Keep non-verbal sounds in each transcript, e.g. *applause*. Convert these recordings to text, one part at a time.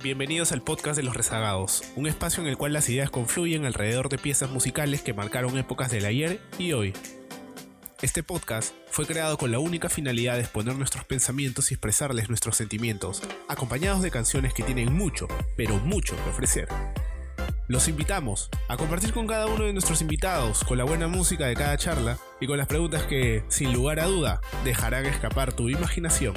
Bienvenidos al podcast de los rezagados, un espacio en el cual las ideas confluyen alrededor de piezas musicales que marcaron épocas del ayer y hoy. Este podcast fue creado con la única finalidad de exponer nuestros pensamientos y expresarles nuestros sentimientos, acompañados de canciones que tienen mucho, pero mucho que ofrecer. Los invitamos a compartir con cada uno de nuestros invitados, con la buena música de cada charla y con las preguntas que, sin lugar a duda, dejarán escapar tu imaginación.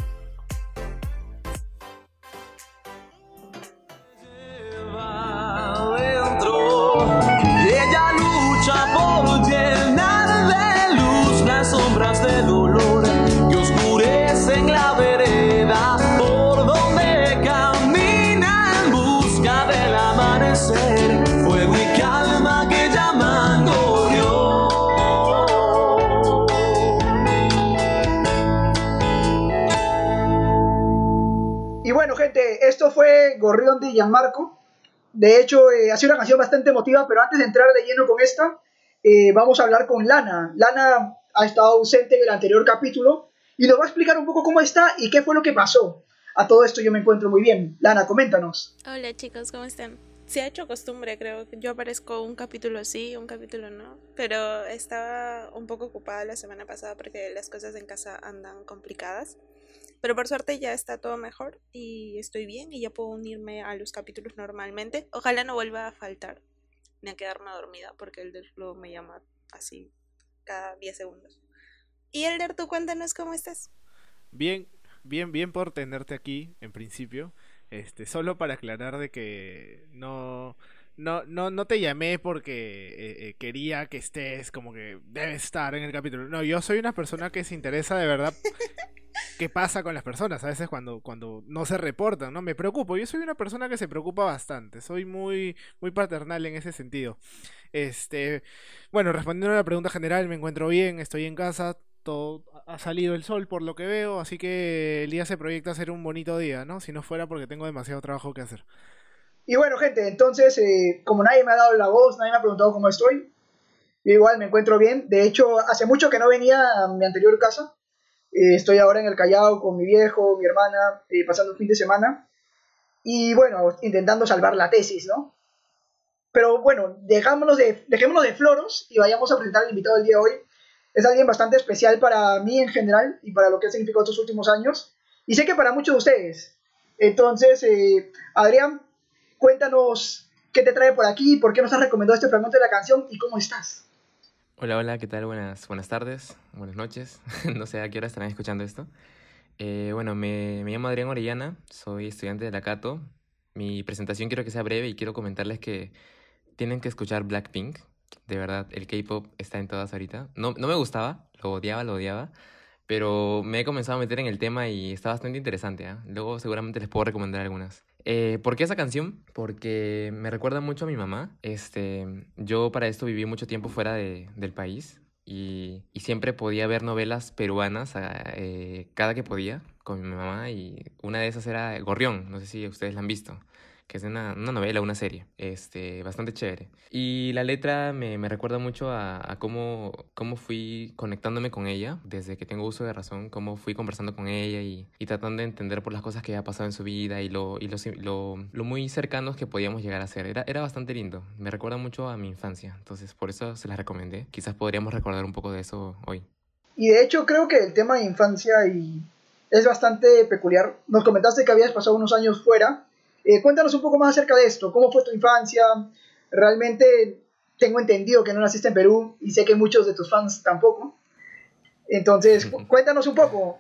Gorrión de Gianmarco. De hecho, eh, ha sido una canción bastante emotiva, pero antes de entrar de lleno con esta, eh, vamos a hablar con Lana. Lana ha estado ausente en el anterior capítulo y nos va a explicar un poco cómo está y qué fue lo que pasó. A todo esto yo me encuentro muy bien. Lana, coméntanos. Hola chicos, ¿cómo están? Se ha hecho costumbre, creo. Yo aparezco un capítulo sí, un capítulo no. Pero estaba un poco ocupada la semana pasada porque las cosas en casa andan complicadas. Pero por suerte ya está todo mejor y estoy bien y ya puedo unirme a los capítulos normalmente. Ojalá no vuelva a faltar ni a quedarme dormida porque el luego me llama así cada 10 segundos. Y Elder, tú cuéntanos cómo estás. Bien, bien, bien por tenerte aquí en principio. Este, solo para aclarar de que no, no, no, no te llamé porque eh, eh, quería que estés como que debes estar en el capítulo. No, yo soy una persona que se interesa de verdad qué pasa con las personas a veces cuando, cuando no se reportan, ¿no? Me preocupo. Yo soy una persona que se preocupa bastante. Soy muy, muy paternal en ese sentido. Este, bueno, respondiendo a la pregunta general, me encuentro bien, estoy en casa, todo ha salido el sol por lo que veo, así que el día se proyecta a ser un bonito día, ¿no? Si no fuera porque tengo demasiado trabajo que hacer. Y bueno, gente, entonces, eh, como nadie me ha dado la voz, nadie me ha preguntado cómo estoy, igual me encuentro bien. De hecho, hace mucho que no venía a mi anterior casa. Eh, estoy ahora en el Callao con mi viejo, mi hermana, eh, pasando un fin de semana. Y bueno, intentando salvar la tesis, ¿no? Pero bueno, dejámonos de, dejémonos de floros y vayamos a presentar al invitado del día de hoy. Es alguien bastante especial para mí en general y para lo que ha significado estos últimos años. Y sé que para muchos de ustedes. Entonces, Adrián, Cuéntanos qué te trae por aquí, por qué nos has recomendado este fragmento de la canción y cómo estás. Hola, hola, ¿qué tal? Buenas, buenas tardes, buenas noches. *laughs* no sé a qué hora estarán escuchando esto. Eh, bueno, me, me, llamo Adrián Orellana, soy estudiante de la Cato. Mi presentación quiero que sea breve y quiero comentarles que tienen que escuchar Blackpink. De verdad, el K-pop está en todas ahorita. No, no me gustaba, lo odiaba, lo odiaba. Pero me he comenzado a meter en el tema y está bastante interesante. ¿eh? Luego seguramente les puedo recomendar algunas. Eh, ¿Por qué esa canción? Porque me recuerda mucho a mi mamá. Este, yo para esto viví mucho tiempo fuera de, del país y, y, siempre podía ver novelas peruanas eh, cada que podía con mi mamá y una de esas era Gorrión, no sé si ustedes la han visto que es una, una, novela, una serie, este, bastante chévere. Y la letra me, me recuerda mucho a, a, cómo, cómo fui conectándome con ella desde que tengo uso de razón, cómo fui conversando con ella y, y tratando de entender por las cosas que había pasado en su vida y, lo, y lo, lo, lo, muy cercanos que podíamos llegar a ser. Era, era bastante lindo, me recuerda mucho a mi infancia, entonces por eso se la recomendé. Quizás podríamos recordar un poco de eso hoy. Y de hecho creo que el tema de infancia y es bastante peculiar. Nos comentaste que habías pasado unos años fuera eh, cuéntanos un poco más acerca de esto. ¿Cómo fue tu infancia? Realmente tengo entendido que no naciste en Perú y sé que muchos de tus fans tampoco. Entonces, *laughs* cuéntanos un poco.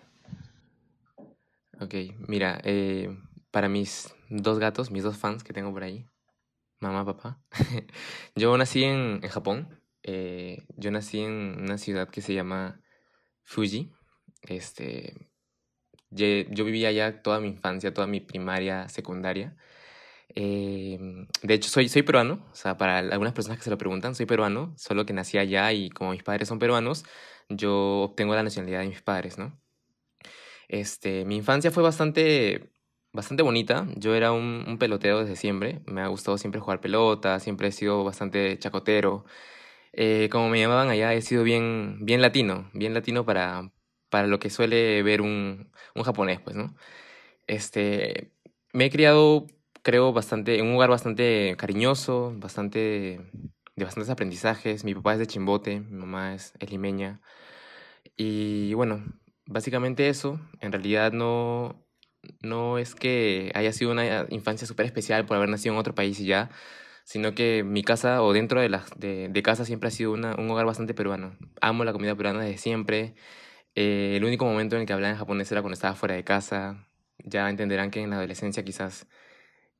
Ok, mira, eh, para mis dos gatos, mis dos fans que tengo por ahí, mamá, papá, *laughs* yo nací en, en Japón. Eh, yo nací en una ciudad que se llama Fuji. Este, yo vivía allá toda mi infancia, toda mi primaria, secundaria. Em, de hecho, soy, soy peruano, o sea, para algunas personas que se lo preguntan, soy peruano, solo que nací allá y como mis padres son peruanos, yo obtengo la nacionalidad de mis padres, ¿no? Este, mi infancia fue bastante, bastante bonita. Yo era un, un pelotero desde siempre. Me ha gustado siempre jugar pelota, siempre he sido bastante chacotero. Eh, como me llamaban allá, he sido bien, bien latino, bien latino para, para lo que suele ver un, un japonés, pues, ¿no? Este, me he criado creo, bastante, en un lugar bastante cariñoso, bastante, de bastantes aprendizajes. Mi papá es de Chimbote, mi mamá es, es limeña. Y bueno, básicamente eso. En realidad no, no es que haya sido una infancia súper especial por haber nacido en otro país y ya, sino que mi casa o dentro de, la, de, casa siempre ha sido una, un hogar bastante peruano. Amo la comida peruana desde siempre. Eh, el único momento en el que hablaba en japonés era cuando estaba fuera de casa. Ya entenderán que en la adolescencia quizás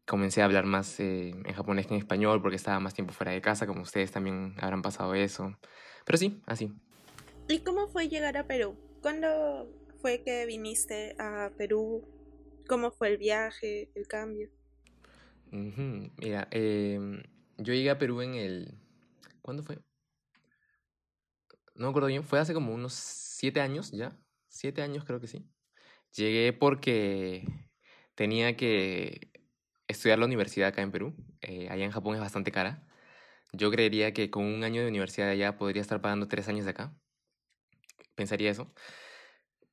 comencé a hablar más eh, en japonés que en español porque estaba más tiempo fuera de casa, como ustedes también habrán pasado eso. Pero sí, así. ¿Y cómo fue llegar a Perú? ¿Cuándo fue que viniste a Perú? ¿Cómo fue el viaje, el cambio? Mira, em, yo llegué a Perú en el... ¿Cuándo fue? No me acuerdo bien, fue hace como unos siete años ya. Siete años creo que sí. Llegué porque tenía que estudiar la universidad acá en Perú. Eh, allá en Japón es bastante cara. Yo creería que con un año de universidad allá podría estar pagando tres años de acá. Pensaría eso.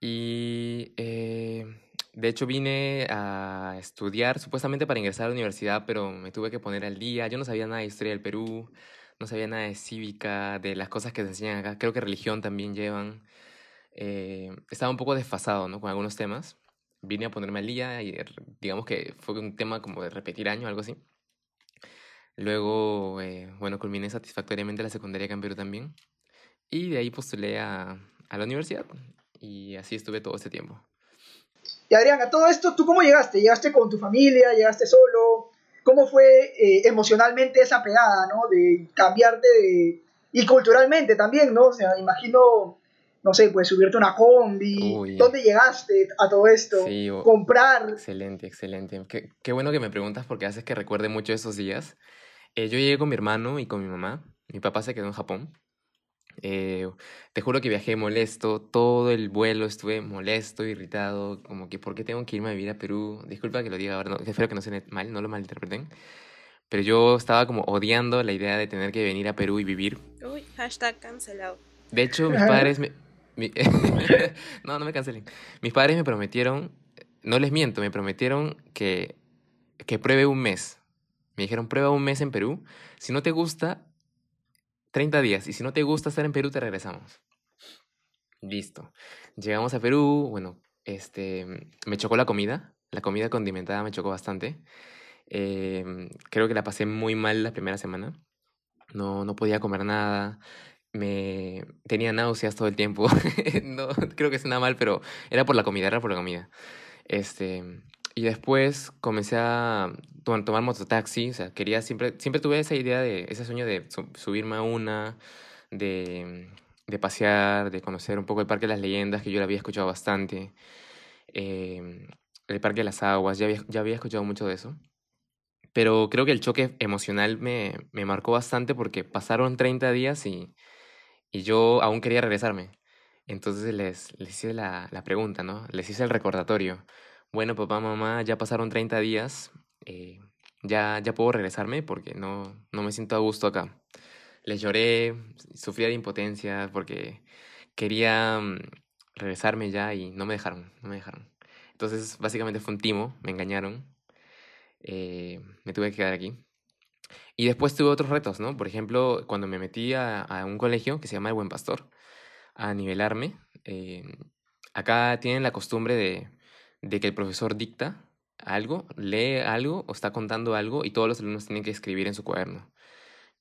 Y eh, de hecho vine a estudiar supuestamente para ingresar a la universidad, pero me tuve que poner al día. Yo no sabía nada de historia del Perú, no sabía nada de cívica, de las cosas que se enseñan acá. Creo que religión también llevan. Eh, estaba un poco desfasado, ¿no? Con algunos temas. Vine a ponerme al día y r- digamos que fue un tema como de repetir año, algo así. Luego, eh, bueno, culminé satisfactoriamente la secundaria en Perú también. Y de ahí postulé a, a la universidad. Y así estuve todo este tiempo. Y Adrián, a todo esto, ¿tú cómo llegaste? ¿Llegaste con tu familia? ¿Llegaste solo? ¿Cómo fue eh, emocionalmente esa pegada, ¿no? De cambiarte de... Y culturalmente también, ¿no? O sea, imagino, no sé, pues subirte a una combi. Uy. ¿Dónde llegaste a todo esto? Sí, Comprar. Excelente, excelente. Qué, qué bueno que me preguntas porque haces que recuerde mucho esos días. Eh, yo llegué con mi hermano y con mi mamá. Mi papá se quedó en Japón. Eh, te juro que viajé molesto, todo el vuelo estuve molesto, irritado, como que ¿por qué tengo que irme a vivir a Perú? Disculpa que lo diga ahora, no, espero que no suene mal, no lo malinterpreten. Pero yo estaba como odiando la idea de tener que venir a Perú y vivir. Uy, hashtag cancelado. De hecho, mis padres me... mi- *laughs* no, no me cancelen. Mis padres me prometieron, no les miento, me prometieron que, que pruebe un mes. Me dijeron, prueba un mes en Perú. Si no te gusta, 30 días. Y si no te gusta estar en Perú, te regresamos. Listo. Llegamos a Perú, bueno, este, me chocó la comida. La comida condimentada me chocó bastante. Em, creo que la pasé muy mal la primera semana. No, no podía comer nada. Me tenía náuseas todo el tiempo. *laughs* no creo que suena mal, pero era por la comida, era por la comida. Este, y después comencé a to- tomar mototaxi, o sea, quería siempre, siempre tuve esa idea de, ese sueño de su- subirme a una, de, de pasear, de conocer un poco el Parque de las Leyendas, que yo lo había escuchado bastante, em, el Parque de las Aguas, ya había, ya había escuchado mucho de eso. Pero creo que el choque emocional me, me marcó bastante porque pasaron 30 días y, y yo aún quería regresarme. Entonces les, les hice la, la pregunta, ¿no? Les hice el recordatorio. Bueno, papá, mamá, ya pasaron 30 días, eh, ya, ya puedo regresarme porque no, no me siento a gusto acá. Les lloré, sufría de impotencia porque quería mm, regresarme ya y no me dejaron, no me dejaron. Entonces, básicamente fue un timo, me engañaron, eh, me tuve que quedar aquí. Y después tuve otros retos, ¿no? Por ejemplo, cuando me metí a, a un colegio que se llama El Buen Pastor, a nivelarme, eh, acá tienen la costumbre de, de que el profesor dicta algo, lee algo o está contando algo y todos los alumnos tienen que escribir en su cuaderno.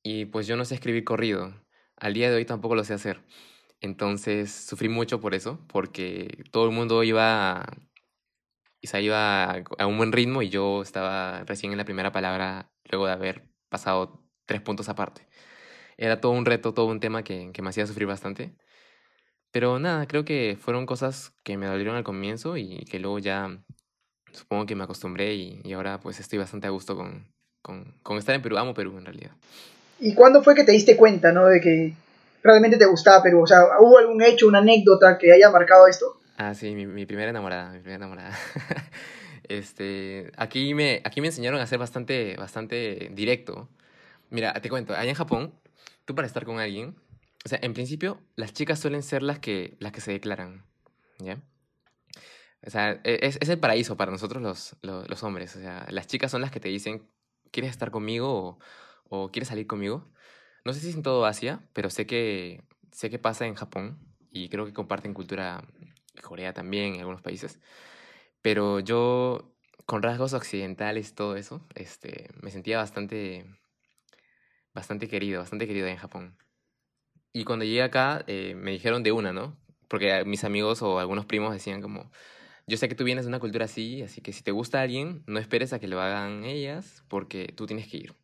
Y pues yo no sé escribir corrido. Al día de hoy tampoco lo sé hacer. Entonces sufrí mucho por eso, porque todo el mundo iba, sea, iba a un buen ritmo y yo estaba recién en la primera palabra luego de haber pasado tres puntos aparte. Era todo un reto, todo un tema que, que me hacía sufrir bastante. Pero nada, creo que fueron cosas que me dolieron al comienzo y que luego ya supongo que me acostumbré y, y ahora pues estoy bastante a gusto con, con, con estar en Perú. Amo Perú en realidad. ¿Y cuándo fue que te diste cuenta, ¿no? De que realmente te gustaba Perú. O sea, ¿hubo algún hecho, una anécdota que haya marcado esto? Ah, sí, mi, mi primera enamorada, mi primera enamorada. *laughs* este, aquí me, aquí me enseñaron a ser bastante, bastante directo. Mira, te cuento, allá en Japón, tú para estar con alguien, o sea, en principio, las chicas suelen ser las que, las que se declaran, ¿ya? O sea, e, es, es el paraíso para nosotros los, los, los hombres. O sea, las chicas son las que te dicen, ¿quieres estar conmigo o, o quieres salir conmigo? No sé si es en todo Asia, pero sé que, sé que pasa en Japón y creo que comparten cultura Corea también, en algunos países. Pero yo, con rasgos occidentales y todo eso, este, me sentía bastante, bastante querido, bastante querido en Japón. Y cuando llegué acá, eh, me dijeron de una, ¿no? Porque mis amigos o algunos primos decían como, yo sé que tú vienes de una cultura así, así que si te gusta alguien, no esperes a que lo hagan ellas, porque tú tienes que ir.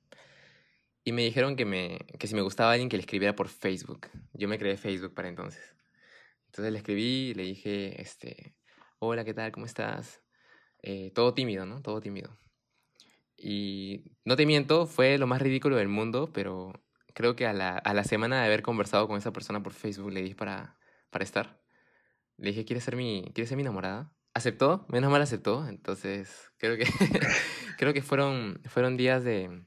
Y me dijeron que, me, que si me gustaba alguien, que le escribiera por Facebook. Yo me creé Facebook para entonces. Entonces le escribí, le dije, este, hola, ¿qué tal? ¿Cómo estás? Eh, todo tímido, ¿no? Todo tímido. Y no te miento, fue lo más ridículo del mundo, pero creo que a la, a la semana de haber conversado con esa persona por Facebook le dije para, para estar. Le dije, ¿quieres ser mi, ¿quieres ser mi enamorada? Aceptó, menos mal aceptó. Entonces, creo que, *laughs* creo que fueron, fueron días de,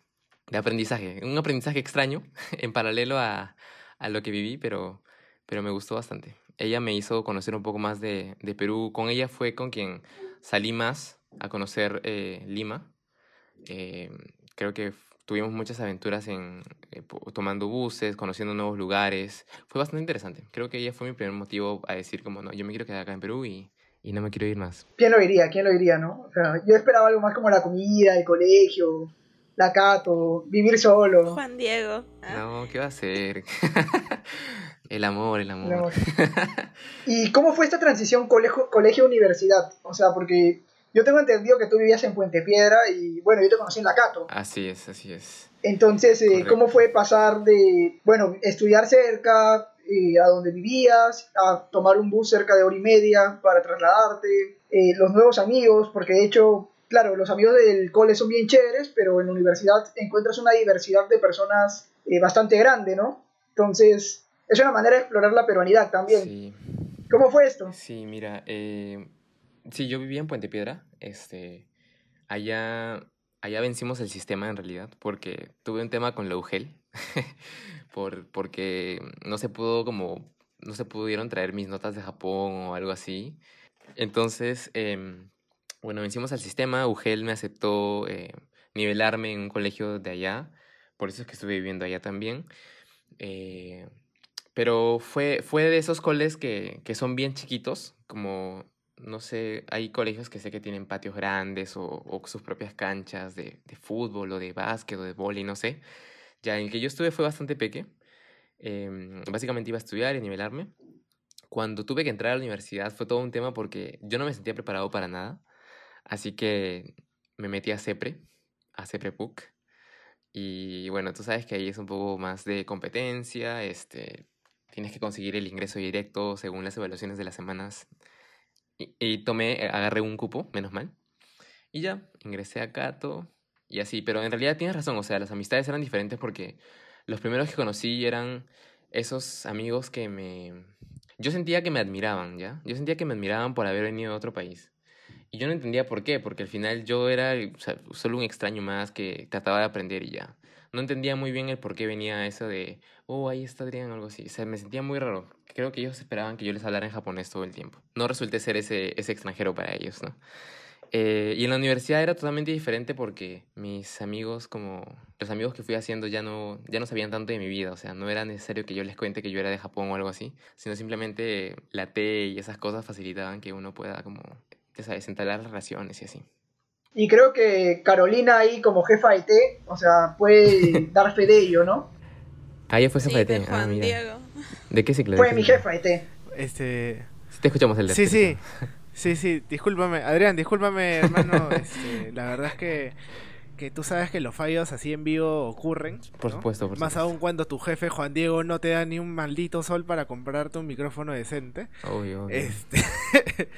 de aprendizaje. Un aprendizaje extraño *laughs* en paralelo a, a lo que viví, pero, pero me gustó bastante. Ella me hizo conocer un poco más de, de Perú. Con ella fue con quien salí más a conocer eh, Lima. Eh, creo que tuvimos muchas aventuras en eh, tomando buses, conociendo nuevos lugares. Fue bastante interesante. Creo que ella fue mi primer motivo a decir como, no, yo me quiero quedar acá en Perú y, y no me quiero ir más. ¿Quién lo diría? ¿Quién lo diría, no? O sea, yo esperaba algo más como la comida, el colegio, la cato, vivir solo. Juan Diego. ¿ah? No, ¿qué va a ser? *laughs* el amor, el amor. El *laughs* amor. ¿Y cómo fue esta transición colegio- colegio-universidad? O sea, porque yo tengo entendido que tú vivías en Puente Piedra y bueno, yo te conocí en la Cato. Así es, así es. Entonces, eh. ¿cómo fue pasar de, bueno, estudiar cerca, eh, a donde vivías, a tomar un bus cerca de hora y media para trasladarte, eh, los nuevos amigos, porque de hecho, claro, los amigos del cole son bien chéveres, pero en la universidad encuentras una diversidad de personas eh, bastante grande, ¿no? Entonces, es una manera de explorar la peruanidad también. Sí. ¿Cómo fue esto? Sí, mira, eh, sí, yo vivía en Puente Piedra, este, allá, allá vencimos el sistema en realidad, porque tuve un tema con la UGEL, *laughs* por, porque no se pudo como, no se pudieron traer mis notas de Japón o algo así, entonces, em, bueno, vencimos al sistema, UGEL me aceptó eh, nivelarme en un colegio de allá, por eso es que estuve viviendo allá también, eh, pero fue, fue de esos coles que, que son bien chiquitos, como, no sé, hay colegios que sé que tienen patios grandes o, sus propias canchas de, fútbol o de básquet o de vóley, no sé. Ya en el que yo estuve fue bastante peque. Em, básicamente iba a estudiar y nivelarme. Cuando tuve que entrar a la universidad fue todo un tema porque yo no me sentía preparado para nada. Así que me metí a CEPRE, a CEPRE PUC. Y bueno, tú sabes que ahí es un poco más de competencia, este, tienes que conseguir el ingreso directo según las evaluaciones de las semanas. Y, y tomé, eh, agarré un cupo, menos mal. Y ya, ingresé a Cato y así. Pero en realidad tienes razón, o sea, las amistades eran diferentes porque los primeros que conocí eran esos amigos que me... Yo sentía que me admiraban, ¿ya? Yo sentía que me admiraban por haber venido de otro país. Y yo no entendía por qué, porque al final yo era o solo un extraño más que trataba de aprender y ya. No entendía muy bien el por qué venía eso de, oh, ahí está Adrián algo así. O sea, me sentía muy raro. Creo que ellos esperaban que yo les hablara en japonés todo el tiempo. No resulté ser ese, ese extranjero para ellos, ¿no? Eh, y en la universidad era totalmente diferente porque mis amigos, como los amigos que fui haciendo, ya no, ya no sabían tanto de mi vida. O sea, no era necesario que yo les cuente que yo era de Japón o algo así, sino simplemente la T y esas cosas facilitaban que uno pueda, como, ya sabes, entablar relaciones y así. Y creo que Carolina ahí como jefa de T, o sea, puede *laughs* dar fe de ello, ¿no? Ah, ya fue Sí, jefa de de T. Ah, Juan mira. Diego. ¿De qué ciclo? ¿De Fue mi jefa de T. Este. Sí, te escuchamos el de Sí, sí. Sí, sí, discúlpame. Adrián, discúlpame, hermano. *laughs* este, la verdad es que, que tú sabes que los fallos así en vivo ocurren. Por ¿no? supuesto, por Más supuesto. aún cuando tu jefe Juan Diego no te da ni un maldito sol para comprarte un micrófono decente. Obvio, obvio. Este. *laughs*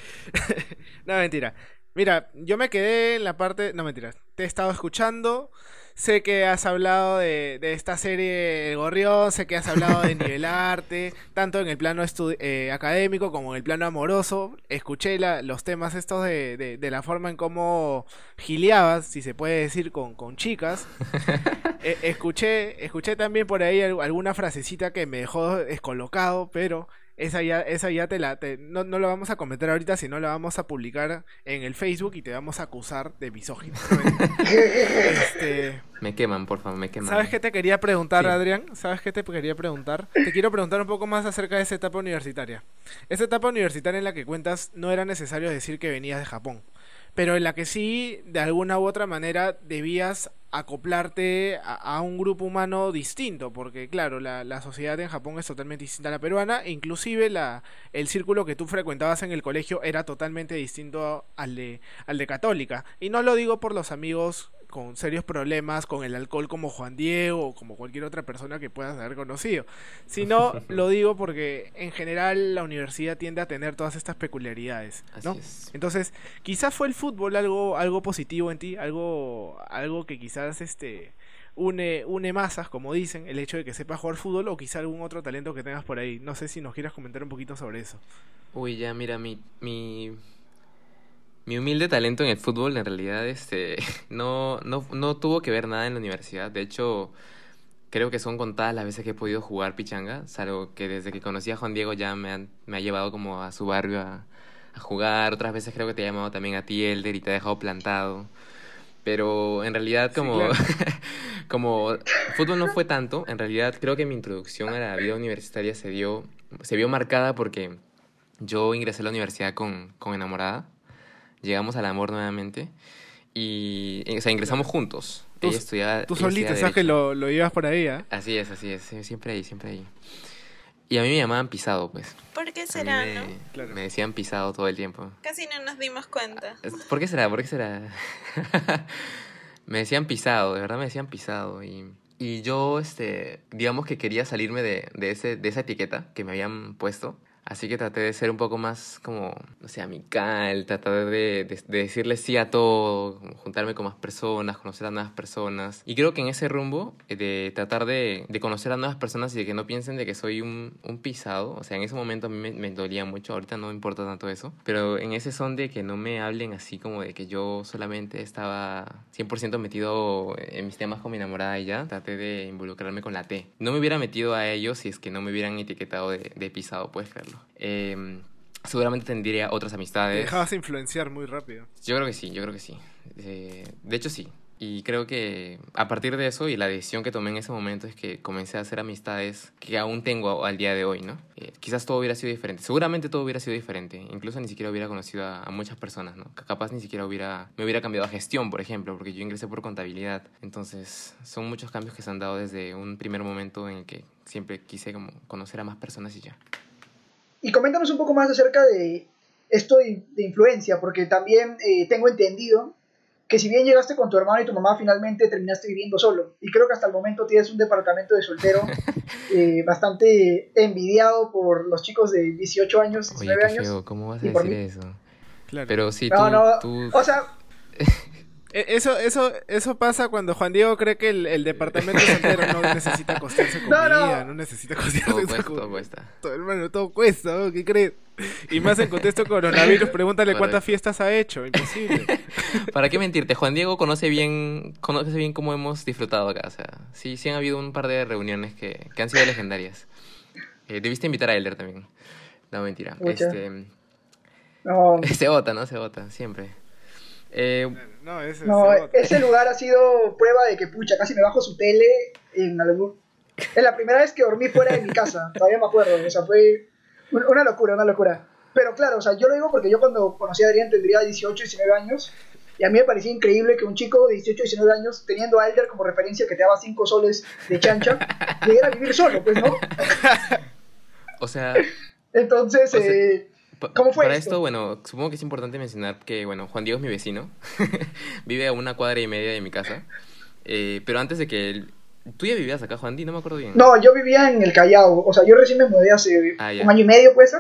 no, mentira. Mira, yo me quedé en la parte. No, mentira. Te he estado escuchando. Sé que has hablado de, de esta serie El Gorrión. Sé que has hablado de nivelarte. *laughs* tanto en el plano eh, académico como en el plano amoroso. Escuché la- los temas estos de, de- de la forma en cómo gileabas, si se puede decir, con, con chicas. *laughs* Eh, escuché, escuché también por ahí al- alguna frasecita que me dejó descolocado, pero esa ya, esa ya te la, te- no, no la vamos a comentar ahorita, sino la vamos a publicar en el Facebook y te vamos a acusar de misógino. *laughs* este, Me queman, por favor, me queman. ¿Sabes qué te quería preguntar, Sí. Adrián? ¿Sabes qué te quería preguntar? Te quiero preguntar un poco más acerca de esa etapa universitaria. Esa etapa universitaria en la que cuentas no era necesario decir que venías de Japón, pero en la que sí, de alguna u otra manera, debías acoplarte a, un grupo humano distinto, porque claro, la, la sociedad en Japón es totalmente distinta a la peruana, e inclusive la, el círculo que tú frecuentabas en el colegio era totalmente distinto al de, al de católica. Y no lo digo por los amigos con serios problemas con el alcohol como Juan Diego o como cualquier otra persona que puedas haber conocido, sino *laughs* lo digo porque en general la universidad tiende a tener todas estas peculiaridades, ¿no? Así es. Entonces, quizás fue el fútbol algo, algo positivo en ti, algo, algo que quizás este une, une masas, como dicen, el hecho de que sepas jugar fútbol, o quizá algún otro talento que tengas por ahí. No sé si nos quieras comentar un poquito sobre eso. Uy, ya, mira, mi, mi, mi humilde talento en el fútbol en realidad este, *laughs* no, no, no tuvo que ver nada en la universidad. De hecho, creo que son contadas las veces que he podido jugar pichanga, salvo que desde que conocí a Juan Diego ya me, han- me ha llevado como a su barrio a, a jugar. Otras veces creo que te ha llamado también a ti, Elder, y te ha dejado plantado. Pero en realidad Sí, como, claro. *laughs* como fútbol no fue tanto, en realidad creo que mi introducción a la vida universitaria se dio, se vio marcada porque yo ingresé a la universidad con, con enamorada, llegamos al amor nuevamente y, o sea, ingresamos juntos. Tú- Ella estudiaba, Tú estudiaba sabes que lo, lo llevas por ahí, ¿ah? Así es, así es, siempre ahí, siempre ahí. Y a mí me llamaban pisado, pues. ¿Por qué será, me, no? Claro. me decían pisado todo el tiempo. Casi no nos dimos cuenta. Es- ¿Por qué será? ¿Por qué será? *laughs* me decían pisado, de verdad me decían pisado. Y, y yo, este, digamos que quería salirme de, de, ese, de esa etiqueta que me habían puesto. Así que traté de ser un poco más como, no sé, amical, tratar de, de, de decirle sí a todo, juntarme con más personas, conocer a nuevas personas. Y creo que en ese rumbo eh, de tratar de, de conocer a nuevas personas y de que no piensen de que soy un, un pisado, o sea, en ese momento a mí me, me dolía mucho, ahorita no me importa tanto eso, pero en ese son de que no me hablen así como de que yo solamente estaba 100% metido en mis temas con mi enamorada y ya, traté de involucrarme con la T. No me hubiera metido a ellos si es que no me hubieran etiquetado de, de pisado, puedes creerlo. Eh, seguramente tendría otras Te amistades. dejabas influenciar muy rápido. Yo creo que sí, yo creo que sí. Eh, de hecho, sí. Y creo que a partir de eso y la decisión que tomé en ese momento es que comencé a hacer amistades que aún tengo al día de hoy, ¿no? Eh, quizás todo hubiera sido diferente. Seguramente todo hubiera sido diferente. Incluso ni siquiera hubiera conocido a, a muchas personas, ¿no? Capaz ni siquiera hubiera, me hubiera cambiado a gestión, por ejemplo, porque yo ingresé por contabilidad. Entonces, son muchos cambios que se han dado desde un primer momento en el que siempre quise como conocer a más personas y ya. Y coméntanos un poco más acerca de esto de, de influencia, porque también eh, tengo entendido que si bien llegaste con tu hermano y tu mamá, finalmente terminaste viviendo solo. Y creo que hasta el momento tienes un departamento de soltero *laughs* eh, bastante envidiado por los chicos de 18 años, Oye, 19 qué años. feo, ¿cómo vas a decir mí. eso? Claro. Pero sí, No, tú, no, tú- o sea, *laughs* Eso, eso, eso pasa cuando Juan Diego cree que el, el departamento *laughs* soltero no necesita costearse No, comida, no. no, necesita costearse todo cuesta, comida. todo cuesta. Todo, hermano, todo cuesta, ¿no? ¿qué crees? Y más en contexto coronavirus, pregúntale cuántas fiestas ha hecho, imposible. *laughs* ¿Para qué mentirte? Juan Diego conoce bien, conoce bien cómo hemos disfrutado acá. O sea, sí, sí han habido un par de reuniones que, que han sido legendarias. Eh, debiste invitar a Elder también. No, mentira. Este, no, *laughs* se vota, ¿no? Se vota, siempre. Eh, No, ese no, ese lugar ha sido prueba de que, pucha, casi me bajo su tele en algún... Es la primera vez que dormí fuera de mi casa, *laughs* todavía me acuerdo, o sea, fue un- una locura, una locura. Pero claro, o sea, yo lo digo porque yo cuando conocí a Adrián tendría 18, 19 años, y a mí me parecía increíble que un chico de 18, 19 años, teniendo a Elder como referencia que te daba 5 soles de chancha, llegara a vivir solo, pues, ¿no? *laughs* o sea, Entonces, O sea, eh, ¿Cómo fue para esto? esto, bueno, supongo que es importante mencionar que, bueno, Juan Diego es mi vecino. *laughs* Vive a una cuadra y media de mi casa. Eh, pero antes de que él... Tú ya vivías acá, Juan Di, no me acuerdo bien. no, yo vivía en el Callao, o sea, yo recién me mudé hace Ah, un año y medio, pues.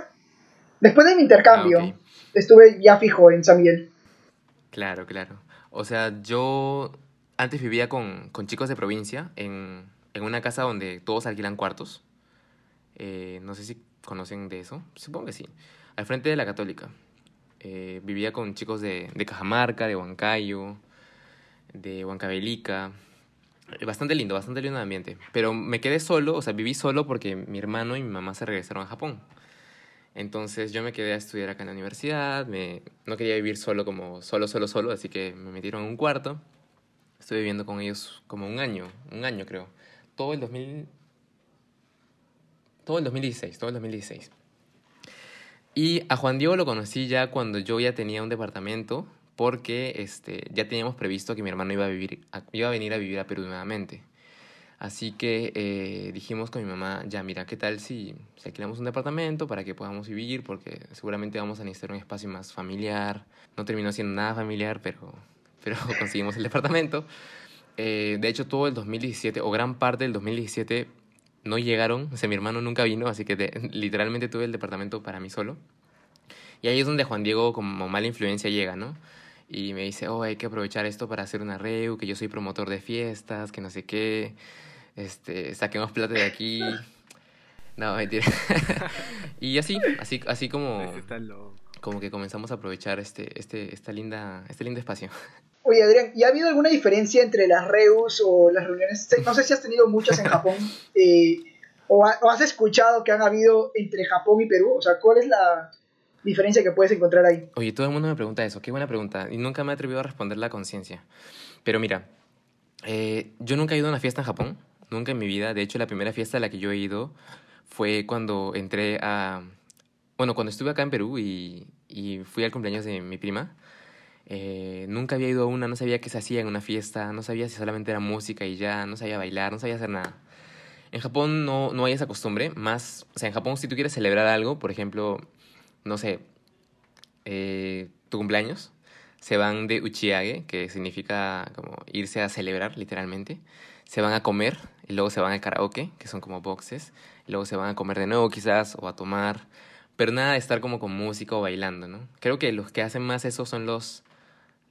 Después de mi intercambio, Ah, estuve ya fijo en San Miguel. Claro, claro. O sea, yo antes vivía con, con chicos de provincia en, en una casa donde todos alquilan cuartos. Eh, no sé si conocen de eso. Supongo que sí. Al frente de la Católica. Eh, vivía con chicos de, de Cajamarca, de Huancayo, de Huancavelica. Eh, Bastante lindo, bastante lindo el ambiente. Pero me quedé solo, o sea, viví solo porque mi hermano y mi mamá se regresaron a Japón. Entonces yo me quedé a estudiar acá en la universidad, me, no quería vivir solo como solo, solo, solo, así que me metieron en un cuarto. Estuve viviendo con ellos como un año, un año creo. Todo el 2000... Todo el 2016, todo el 2016. Y a Juan Diego lo conocí ya cuando yo ya tenía un departamento, porque este, ya teníamos previsto que mi hermano iba a, vivir, iba a venir a vivir a Perú nuevamente. Así que eh, dijimos con mi mamá, ya mira, ¿qué tal si, si alquilamos un departamento para que podamos vivir? Porque seguramente vamos a necesitar un espacio más familiar. No terminó siendo nada familiar, pero, pero *laughs* conseguimos el departamento. Eh, de hecho, todo el 2017, o gran parte del 2017, no llegaron. O sea, mi hermano nunca vino, así que *laughs* literalmente tuve el departamento para mí solo. Y ahí es donde Juan Diego, como mala influencia, llega, ¿no? y me dice, oh, hay que aprovechar esto para hacer una reu, que yo soy promotor de fiestas, que no sé qué, este, saquemos plata de aquí. No, mentira. *laughs* y así, así, así como, como que comenzamos a aprovechar este, este, esta linda, este lindo espacio. Oye, Adrián, ¿y ha habido alguna diferencia entre las reus o las reuniones? No sé si has tenido muchas en Japón *laughs* eh, o, o, has escuchado que han habido entre Japón y Perú. O sea, ¿cuál es la, diferencia que puedes encontrar ahí? Oye, todo el mundo me pregunta eso, qué buena pregunta, y nunca me he atrevido a responder la conciencia. Pero mira, eh, yo nunca he ido a una fiesta en Japón, nunca en mi vida. De hecho, la primera fiesta a la que yo he ido fue cuando entré a... Bueno, cuando estuve acá en Perú y, y fui al cumpleaños de mi prima. Eh, nunca había ido a una, no sabía qué se hacía en una fiesta, no sabía si solamente era música y ya, no sabía bailar, no sabía hacer nada. En Japón no, no hay esa costumbre, más, o sea, en Japón si tú quieres celebrar algo, por ejemplo, no sé, eh, tu cumpleaños, se van de uchiage, que significa como irse a celebrar, literalmente. Se van a comer y luego se van al karaoke, que son como boxes. Y luego se van a comer de nuevo quizás o a tomar. Pero nada de estar como con música o bailando, ¿no? Creo que los que hacen más eso son los,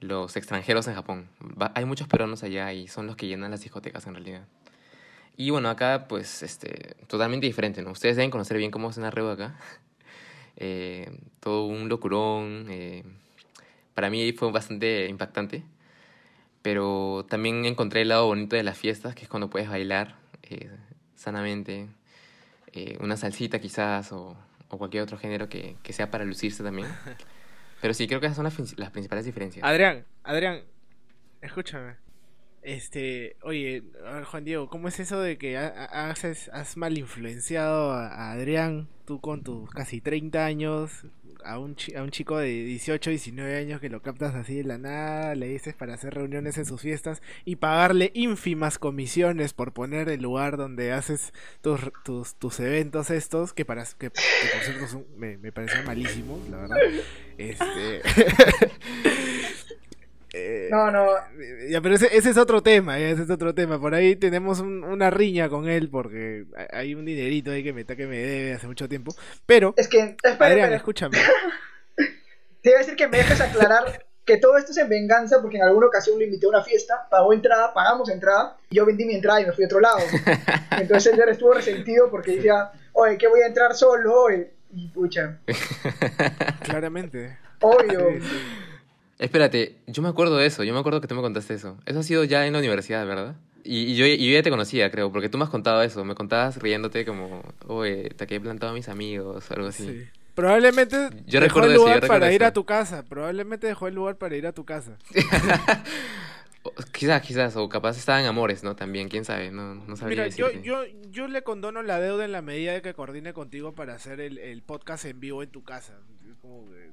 los extranjeros en Japón. hay muchos peruanos allá y son los que llenan las discotecas en realidad. Y bueno, acá pues este, totalmente diferente, ¿no? Ustedes deben conocer bien cómo es una reo acá. *laughs* Eh, todo un locurón. Eh, para mí fue bastante impactante. Pero también encontré el lado bonito de las fiestas, que es cuando puedes bailar eh, sanamente. una salsita quizás o, o, cualquier otro género que, que sea para lucirse también. *laughs* Pero sí, creo que esas son las, las principales diferencias. Adrián, Adrián, escúchame. Este, oye, Juan Diego, ¿cómo es eso de que has, has mal influenciado a Adrián, tú con tus casi 30 años, a un, a un chico de 18, 19 años que lo captas así de la nada, le dices para hacer reuniones en sus fiestas y pagarle ínfimas comisiones por poner el lugar donde haces tus, tus, tus eventos estos, que, para, que, por cierto me, me parecen malísimos, la verdad. Este... *laughs* *laughs* Eh, no, no. Ya, pero ese, ese, es otro tema, ese es otro tema. Por ahí tenemos una riña con él porque hay un dinerito ahí que me, que me debe hace mucho tiempo. Pero, es que, Adrián, escúchame. *laughs* Te iba a decir que me dejes aclarar que todo esto es en venganza porque en alguna ocasión lo invité a una fiesta, pagó entrada, pagamos entrada, y yo vendí mi entrada y me fui a otro lado. *laughs* Entonces él estuvo resentido porque decía, oye, que voy a entrar solo, y pucha. *laughs* Claramente. Obvio. Espérate, yo me acuerdo de eso, yo me acuerdo que tú me contaste eso. Eso ha sido ya en la universidad, ¿verdad? Y, yo, ya te conocía, creo, porque tú me has contado eso. Me contabas riéndote como, oye, te quedé plantado a mis amigos o algo así. Sí. Probablemente yo dejó el lugar para ir a tu casa. Probablemente dejó el lugar para ir a tu casa. *laughs* quizás, quizás, o capaz estaban amores, ¿no? También, quién sabe, no, no sabría Mira, yo, yo, yo le condono la deuda en la medida de que coordine contigo para hacer el, el podcast en vivo en tu casa. Como que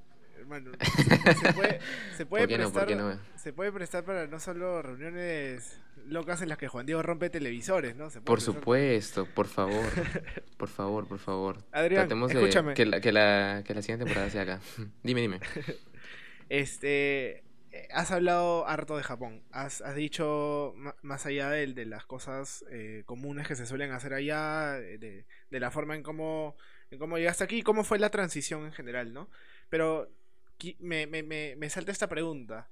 se puede, se *laughs* puede prestar, se puede prestar para no solo reuniones locas en las que Juan Diego rompe televisores, ¿no? por supuesto, por *laughs* favor, por favor, por favor. Adrián, escúchame. que, la, que, la, que la siguiente temporada sea acá. *laughs* dime, dime. Este, has hablado harto de Japón. Has, has dicho, más allá de, de las cosas eh, comunes que se suelen hacer allá, de, de la forma en cómo, en cómo llegaste aquí, cómo fue la transición en general, ¿no? Pero me, me, me, me salta esta pregunta.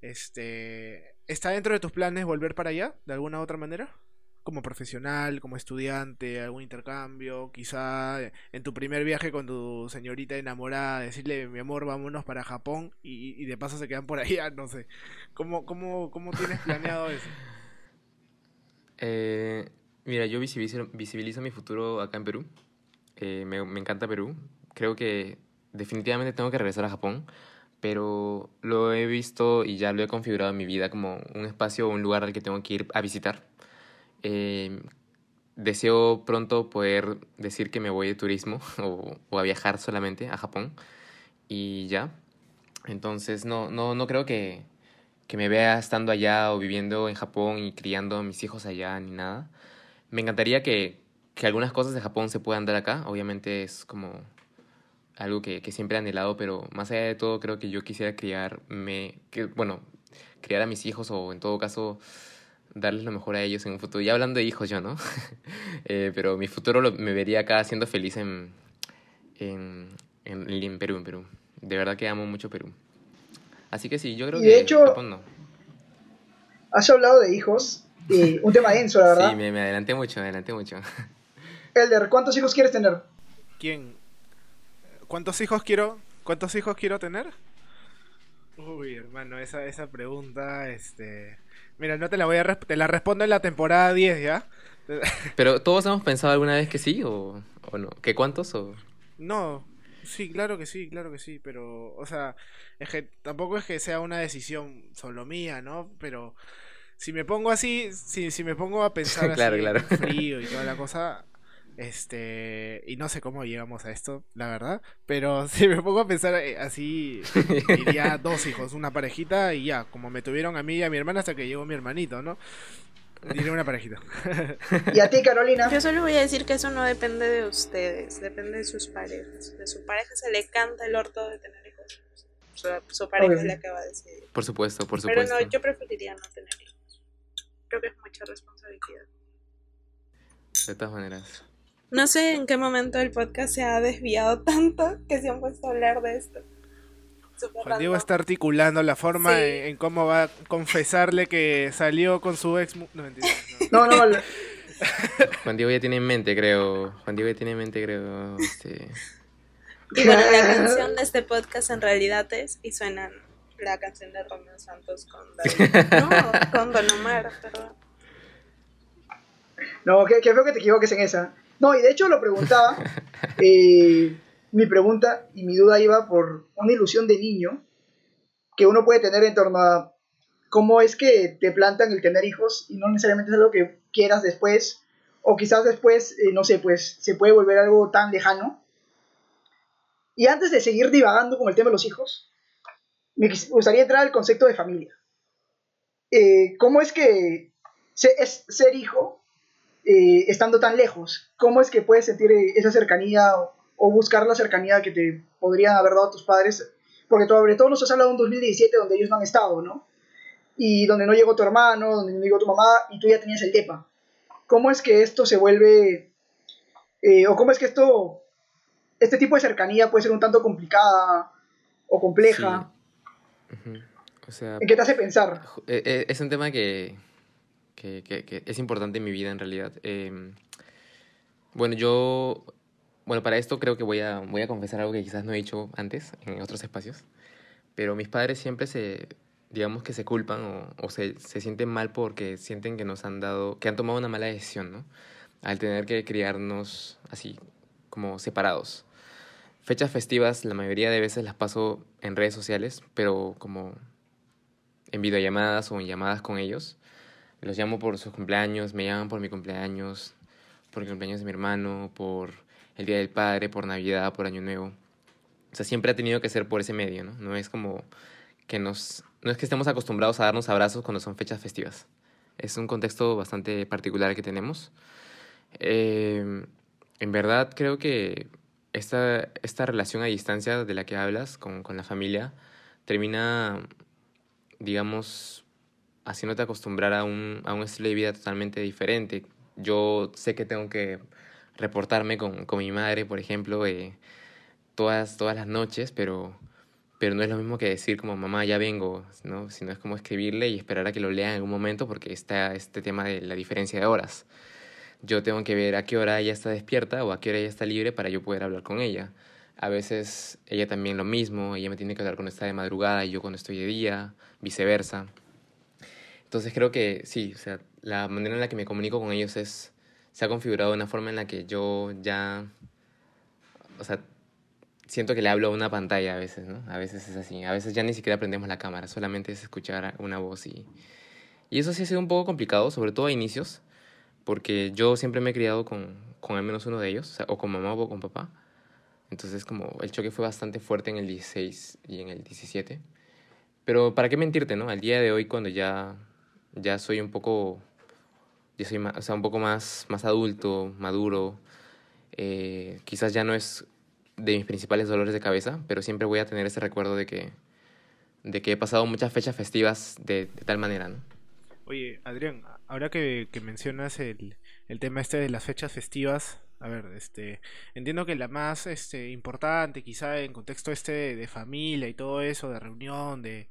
Este, ¿Está dentro de tus planes volver para allá, de alguna u otra manera? Como profesional, como estudiante, algún intercambio, quizá en tu primer viaje con tu señorita enamorada, decirle, mi amor, vámonos para Japón y, de paso se quedan por allá, no sé. ¿Cómo, cómo, cómo tienes planeado eso? *laughs* Eh, mira, yo visibilizo, mi futuro acá en Perú. Eh, me encanta Perú creo que definitivamente tengo que regresar a Japón, pero lo he visto y ya lo he configurado en mi vida como un espacio o un lugar al que tengo que ir a visitar. Eh, deseo pronto poder decir que me voy de turismo *laughs* o, o, a viajar solamente a Japón y ya. Entonces no, no, no creo que, que me vea estando allá o viviendo en Japón y criando a mis hijos allá ni nada. Me encantaría que, que algunas cosas de Japón se puedan dar acá. Obviamente es como algo que, que siempre he anhelado, pero más allá de todo creo que yo quisiera criarme, que, bueno, criar a mis hijos o en todo caso darles lo mejor a ellos en un futuro. Ya hablando de hijos yo, ¿no? *laughs* eh, pero mi futuro lo, me vería acá siendo feliz en, en, en, en, Perú, en Perú. De verdad que amo mucho Perú. Así que sí, yo creo y de que hecho, Japón no. Has hablado de hijos, y un tema denso, la *laughs* verdad. Sí, me, me adelanté mucho, me adelanté mucho. *laughs* Elder, ¿cuántos hijos quieres tener? ¿Quién? ¿Cuántos hijos quiero, cuántos hijos quiero tener? Uy, hermano, esa, esa pregunta, este... Mira, no te la voy a te la respondo en la temporada 10, ¿ya? *laughs* Pero todos hemos pensado alguna vez que sí o, o no. ¿Que cuántos o...? No, sí, claro que sí, claro que sí, pero, o sea, es que tampoco es que sea una decisión solo mía, ¿no? Pero si me pongo así, si, si me pongo a pensar *laughs* claro, así claro. frío y toda la cosa, este, y no sé cómo llegamos a esto, la verdad, pero *laughs* si me pongo a pensar eh, así, diría dos hijos, una parejita y ya, como me tuvieron a mí y a mi hermana hasta que llegó mi hermanito, ¿no? Diré una parejita. *laughs* ¿Y a ti, Carolina? Yo solo voy a decir que eso no depende de ustedes, depende de sus parejas. De su pareja se le canta el orto de tener hijos. Su, su pareja es la que va a decidir. Por supuesto, por Pero supuesto. no, yo preferiría no tener hijos. Creo que es mucha responsabilidad. De todas maneras. No sé en qué momento el podcast se ha desviado tanto que se han puesto a hablar de esto. Super Juan Diego random. está articulando la forma Sí. en, en cómo va a confesarle que salió con su ex... No, mentira. no. No, no, *laughs* Juan Diego ya tiene en mente, creo. Juan Diego ya tiene en mente, creo. Este... Y bueno, la canción de este podcast en realidad es y suenan la canción de Romeo Santos con David. *laughs* No, con Don Omar, perdón. No, qué, qué feo que te equivoques en esa. No, y de hecho lo preguntaba. eh, mi pregunta y mi duda iba por una ilusión de niño que uno puede tener en torno a cómo es que te plantan el tener hijos y no necesariamente es algo que quieras después. O quizás después, eh, no sé, pues se puede volver algo tan lejano. Y antes de seguir divagando con el tema de los hijos, me gustaría entrar al concepto de familia. Eh, ¿Cómo es que es ser hijo eh, estando tan lejos? ¿Cómo es que puedes sentir eh, esa cercanía o, o buscar la cercanía que te podrían haber dado tus padres? Porque sobre todo nos has hablado de un 2017 donde ellos no han estado, ¿no? Y donde no llegó tu hermano, donde no llegó tu mamá y tú ya tenías el DEPA. ¿Cómo es que esto se vuelve, eh, o cómo es que esto, este tipo de cercanía puede ser un tanto complicada o compleja? Sí. Ujú. O sea, ¿En qué te hace pensar? Es un tema que, que, que- que es importante en mi vida en realidad. Em, bueno, yo, bueno, para esto creo que voy a, voy a confesar algo que quizás no he dicho antes en otros espacios, pero mis padres siempre se, digamos que se culpan o, o se, se sienten mal porque sienten que nos han dado, que han tomado una mala decisión, ¿no? Al tener que criarnos así, como separados. Fechas festivas, la mayoría de veces las paso en redes sociales, pero como en videollamadas o en llamadas con ellos. Los llamo por sus cumpleaños, me llaman por mi cumpleaños, por el cumpleaños de mi hermano, por el Día del Padre, por Navidad, por Año Nuevo. O sea, siempre ha tenido que ser por ese medio, ¿no? No es como que nos... No es que estemos acostumbrados a darnos abrazos cuando son fechas festivas. Es un contexto bastante particular que tenemos. Eh, en verdad creo que esta, esta relación a distancia de la que hablas con, con la familia termina, digamos, haciéndote acostumbrar a un, a un estilo de vida totalmente diferente. Yo sé que tengo que reportarme con, con mi madre, por ejemplo, eh, todas, todas las noches, pero, pero no es lo mismo que decir como mamá, ya vengo, ¿no? Sino es como escribirle y esperar a que lo lea en algún momento porque está este tema de la diferencia de horas. Yo tengo que ver a qué hora ella está despierta o a qué hora ella está libre para yo poder hablar con ella. A veces ella también lo mismo, ella me tiene que hablar cuando está de madrugada y yo cuando estoy de día, viceversa. Entonces creo que sí, o sea, la manera en la que me comunico con ellos es, se ha configurado de una forma en la que yo ya, o sea, siento que le hablo a una pantalla a veces, ¿no? A veces es así. A veces ya ni siquiera prendemos la cámara, solamente es escuchar una voz y... Y eso sí ha sido un poco complicado, sobre todo a inicios, porque yo siempre me he criado con, con al menos uno de ellos, o, con mamá o con papá. Entonces como el choque fue bastante fuerte en el 16 y en el 17. Pero para qué mentirte, ¿no? Al día de hoy cuando ya, ya soy un poco, ya soy más, o sea, un poco más, más adulto, maduro, eh, quizás ya no es de mis principales dolores de cabeza, pero siempre voy a tener ese recuerdo de que, de que he pasado muchas fechas festivas de, de tal manera, ¿no? Oye, Adrián, ahora que, mencionas el, el tema este de las fechas festivas, a ver, este, entiendo que la más este, importante, quizá en contexto este de, familia y todo eso, de reunión, de,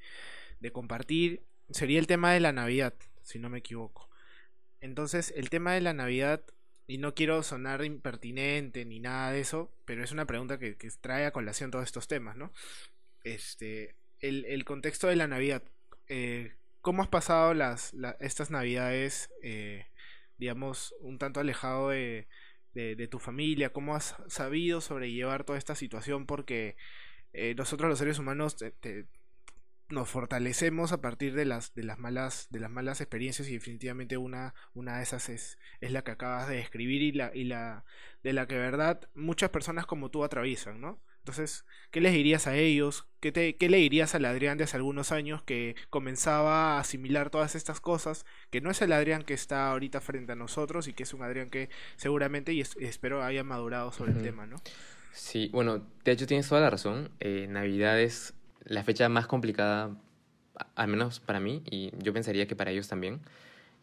de compartir, sería el tema de la Navidad, si no me equivoco. Entonces, el tema de la Navidad, y no quiero sonar impertinente ni nada de eso, pero es una pregunta que, que trae a colación todos estos temas, ¿no? Este, el, el contexto de la Navidad. Eh, ¿Cómo has pasado las, la, estas Navidades, eh, digamos, un tanto alejado de, de, tu familia? ¿Cómo has sabido sobrellevar toda esta situación? Porque eh, nosotros los seres humanos te, nos fortalecemos a partir de las, de las malas, de las malas experiencias y definitivamente una, una de esas es, es la que acabas de describir y la, y la de la que verdad muchas personas como tú atraviesan, ¿no? Entonces, ¿qué les dirías a ellos? ¿Qué, te, ¿Qué le dirías al Adrián de hace algunos años que comenzaba a asimilar todas estas cosas? Que no es el Adrián que está ahorita frente a nosotros y que es un Adrián que seguramente y es, espero haya madurado sobre uh -huh. el tema, ¿no? Sí, bueno, de hecho tienes toda la razón. Eh, Navidad es la fecha más complicada, al menos para mí, y yo pensaría que para ellos también.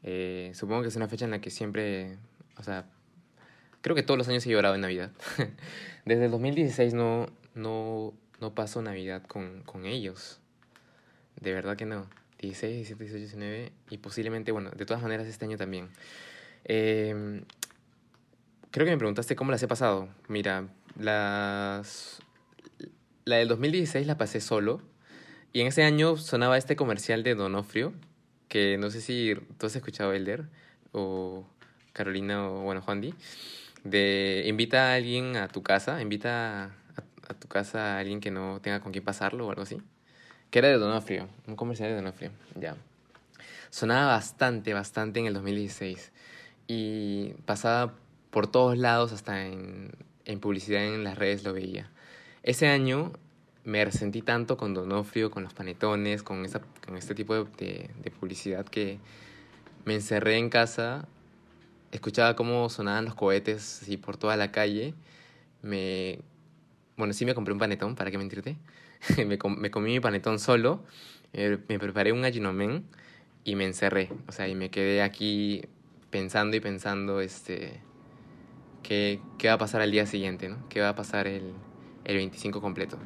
Eh, supongo que es una fecha en la que siempre, o sea, creo que todos los años he llorado en Navidad. *laughs* Desde el 2016 no, no, no paso Navidad con, con ellos. De verdad que no. 16, 17, 18, 19 y posiblemente, bueno, de todas maneras este año también. Eh, creo que me preguntaste cómo las he pasado. Mira, las... La del 2016 la pasé solo. Y en ese año sonaba este comercial de Donofrio, que no sé si tú has escuchado Elder o Carolina o, bueno, Juan Di de invita a alguien a tu casa, invita a, tu casa a alguien que no tenga con quién pasarlo o algo así. Que era de Donofrio, un comercial de Donofrio, ya. Sonaba bastante, bastante en el 2016. Y pasaba por todos lados, hasta en, en publicidad en las redes lo veía. Ese año me resentí tanto con Donofrio, con los panetones, con, esa, con este tipo de, publicidad que me encerré en casa escuchaba cómo sonaban los cohetes así por toda la calle. Me... Bueno, sí me compré un panetón, ¿para qué mentirte? *laughs* me, com me, comí mi panetón solo, eh, me preparé un gallinomen y me encerré. O sea, y me quedé aquí pensando y pensando este, qué, qué va a pasar al día siguiente, ¿no? ¿Qué va a pasar el, el 25 completo?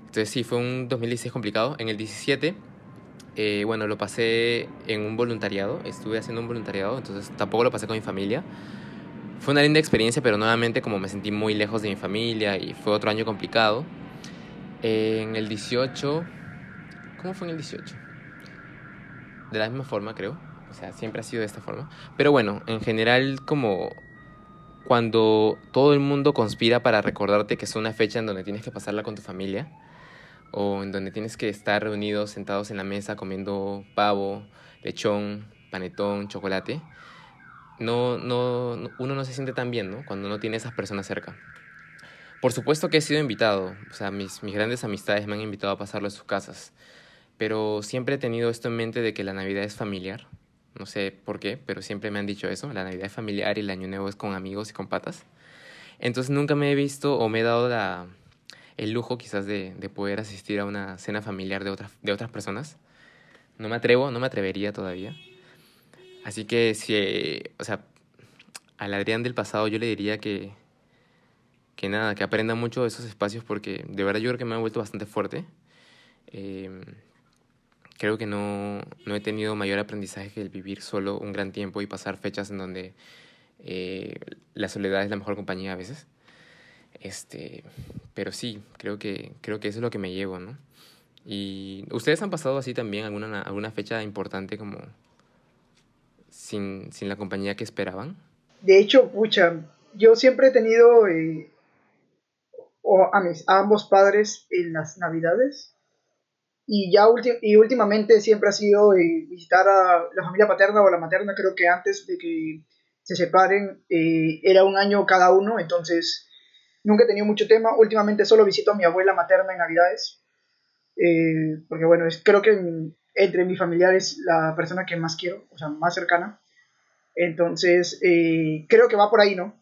Entonces sí, fue un 2016 complicado. En el 17 eh, bueno, lo pasé en un voluntariado, estuve haciendo un voluntariado, entonces tampoco lo pasé con mi familia. Fue una linda experiencia, pero nuevamente como me sentí muy lejos de mi familia y fue otro año complicado. En el 18, ¿cómo fue en el 18? De la misma forma, creo. O sea, siempre ha sido de esta forma. Pero bueno, en general como cuando todo el mundo conspira para recordarte que es una fecha en donde tienes que pasarla con tu familia, o en donde tienes que estar reunidos, sentados en la mesa, comiendo pavo, lechón, panetón, chocolate, no, no, uno no se siente tan bien, ¿no? Cuando no tiene esas personas cerca. Por supuesto que he sido invitado, o sea, mis, mis grandes amistades me han invitado a pasarlo en sus casas, pero siempre he tenido esto en mente de que la Navidad es familiar. No sé por qué, pero siempre me han dicho eso, la Navidad es familiar y el Año Nuevo es con amigos y con patas. Entonces nunca me he visto o me he dado la, el lujo quizás de, de, poder asistir a una cena familiar de, otra, de otras personas. No me atrevo, no me atrevería todavía. Así que si, o sea, al Adrián del pasado yo le diría que, que nada, que aprenda mucho de esos espacios porque de verdad yo creo que me ha vuelto bastante fuerte. Eh, creo que no, no he tenido mayor aprendizaje que el vivir solo un gran tiempo y pasar fechas en donde eh, la soledad es la mejor compañía a veces. Este, pero sí, creo que, creo que eso es lo que me llevo, ¿no? ¿Y ustedes han pasado así también alguna, alguna fecha importante como sin, sin la compañía que esperaban? De hecho, pucha, yo siempre he tenido, eh, o a, mis, ambos padres en las navidades. Y ya y últimamente siempre ha sido eh, visitar a la familia paterna o la materna, creo que antes de que se separen eh, era un año cada uno, entonces nunca he tenido mucho tema. Últimamente solo visito a mi abuela materna en navidades, eh, porque bueno, creo que entre mis familiares la persona que más quiero, o sea, más cercana. Entonces, creo que va por ahí, ¿no?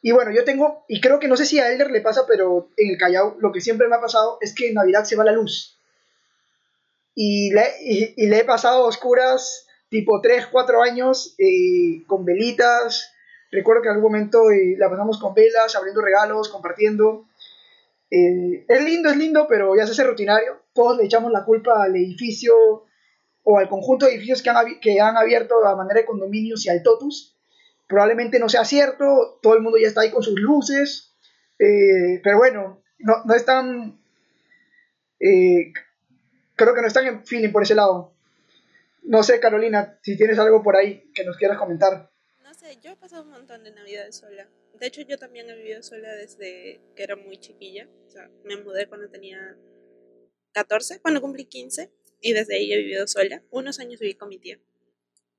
Y bueno, yo tengo, y creo que no sé si a Elder le pasa, pero en el Callao lo que siempre me ha pasado es que en Navidad se va la luz. Y le, y, le he pasado oscuras tipo 3, 4 años con velitas. Recuerdo que en algún momento la pasamos con velas, abriendo regalos, compartiendo. Eh, es lindo, es lindo, pero ya se hace rutinario. Todos le echamos la culpa al edificio o al conjunto de edificios que han, que han abierto a manera de condominios y al TOTUS probablemente no sea cierto, todo el mundo ya está ahí con sus luces, eh, pero bueno, no, no están, eh, creo que no están en feeling por ese lado. No sé, Carolina, si tienes algo por ahí que nos quieras comentar. No sé, yo he pasado un montón de navidades sola. De hecho, yo también he vivido sola desde que era muy chiquilla. O sea, me mudé cuando tenía 14, cuando cumplí 15, y desde ahí he vivido sola. Unos años viví con mi tía.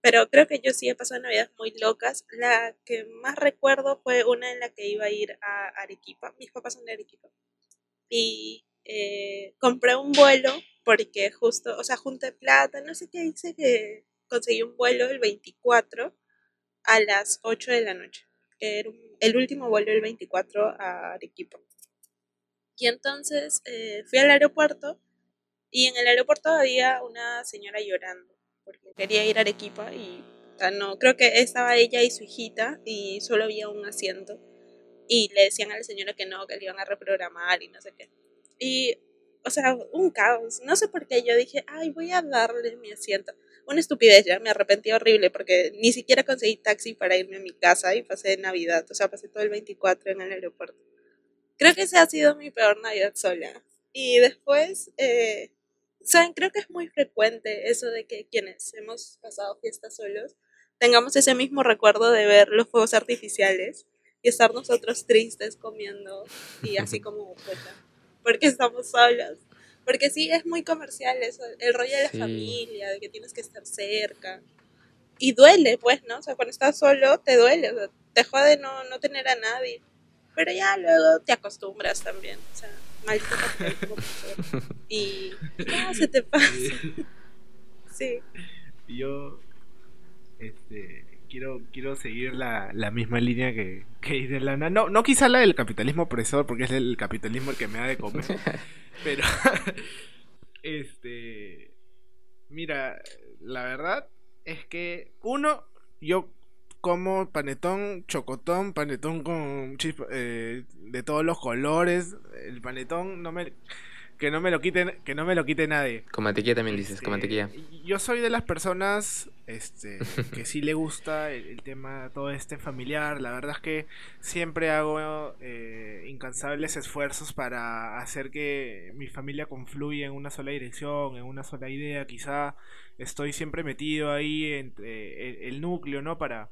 Pero creo que yo sí he pasado navidades muy locas. La que más recuerdo fue una en la que iba a ir a Arequipa. Mis papás son de Arequipa. Y eh, compré un vuelo porque justo, o sea, junté plata, no sé qué hice, que conseguí un vuelo el 24 a las 8 de la noche. Era el último vuelo el 24 a Arequipa. Y entonces eh, fui al aeropuerto y en el aeropuerto había una señora llorando porque quería ir a Arequipa y no, creo que estaba ella y su hijita y solo había un asiento y le decían a la señora que no, que le iban a reprogramar y no sé qué. Y, o sea, un caos. No sé por qué yo dije, ay, voy a darle mi asiento. Una estupidez, ya me arrepentí horrible porque ni siquiera conseguí taxi para irme a mi casa y pasé Navidad, o sea, pasé todo el 24 en el aeropuerto. Creo que esa ha sido mi peor Navidad sola. Y después, eh, saben, creo que es muy frecuente eso de que quienes hemos pasado fiestas solos tengamos ese mismo recuerdo de ver los fuegos artificiales y estar nosotros tristes comiendo y así como porque estamos solos. Porque sí, es muy comercial eso, el rollo de la familia, de que tienes que estar cerca. Y duele, pues, ¿no? O sea, cuando estás solo, te duele, o sea, te jode no, no tener a nadie. Pero ya luego te acostumbras también, o sea, maldito y ya se te pasa. Sí. Yo este quiero quiero seguir la, la misma línea que, que dice Lana. No, no quizá la del capitalismo opresor, porque es el capitalismo el que me ha de comer. *laughs* pero *laughs* este mira, la verdad es que uno yo como panetón, chocotón, panetón con chispa, eh, de todos los colores. El panetón no me que no me lo quiten, que no me lo quite nadie. Con mantequilla también dices, con este, mantequilla. Yo soy de las personas este que sí le gusta el, tema todo este familiar. La verdad es que siempre hago eh, incansables esfuerzos para hacer que mi familia confluya en una sola dirección, en una sola idea. Quizá estoy siempre metido ahí entre el núcleo, ¿no? Para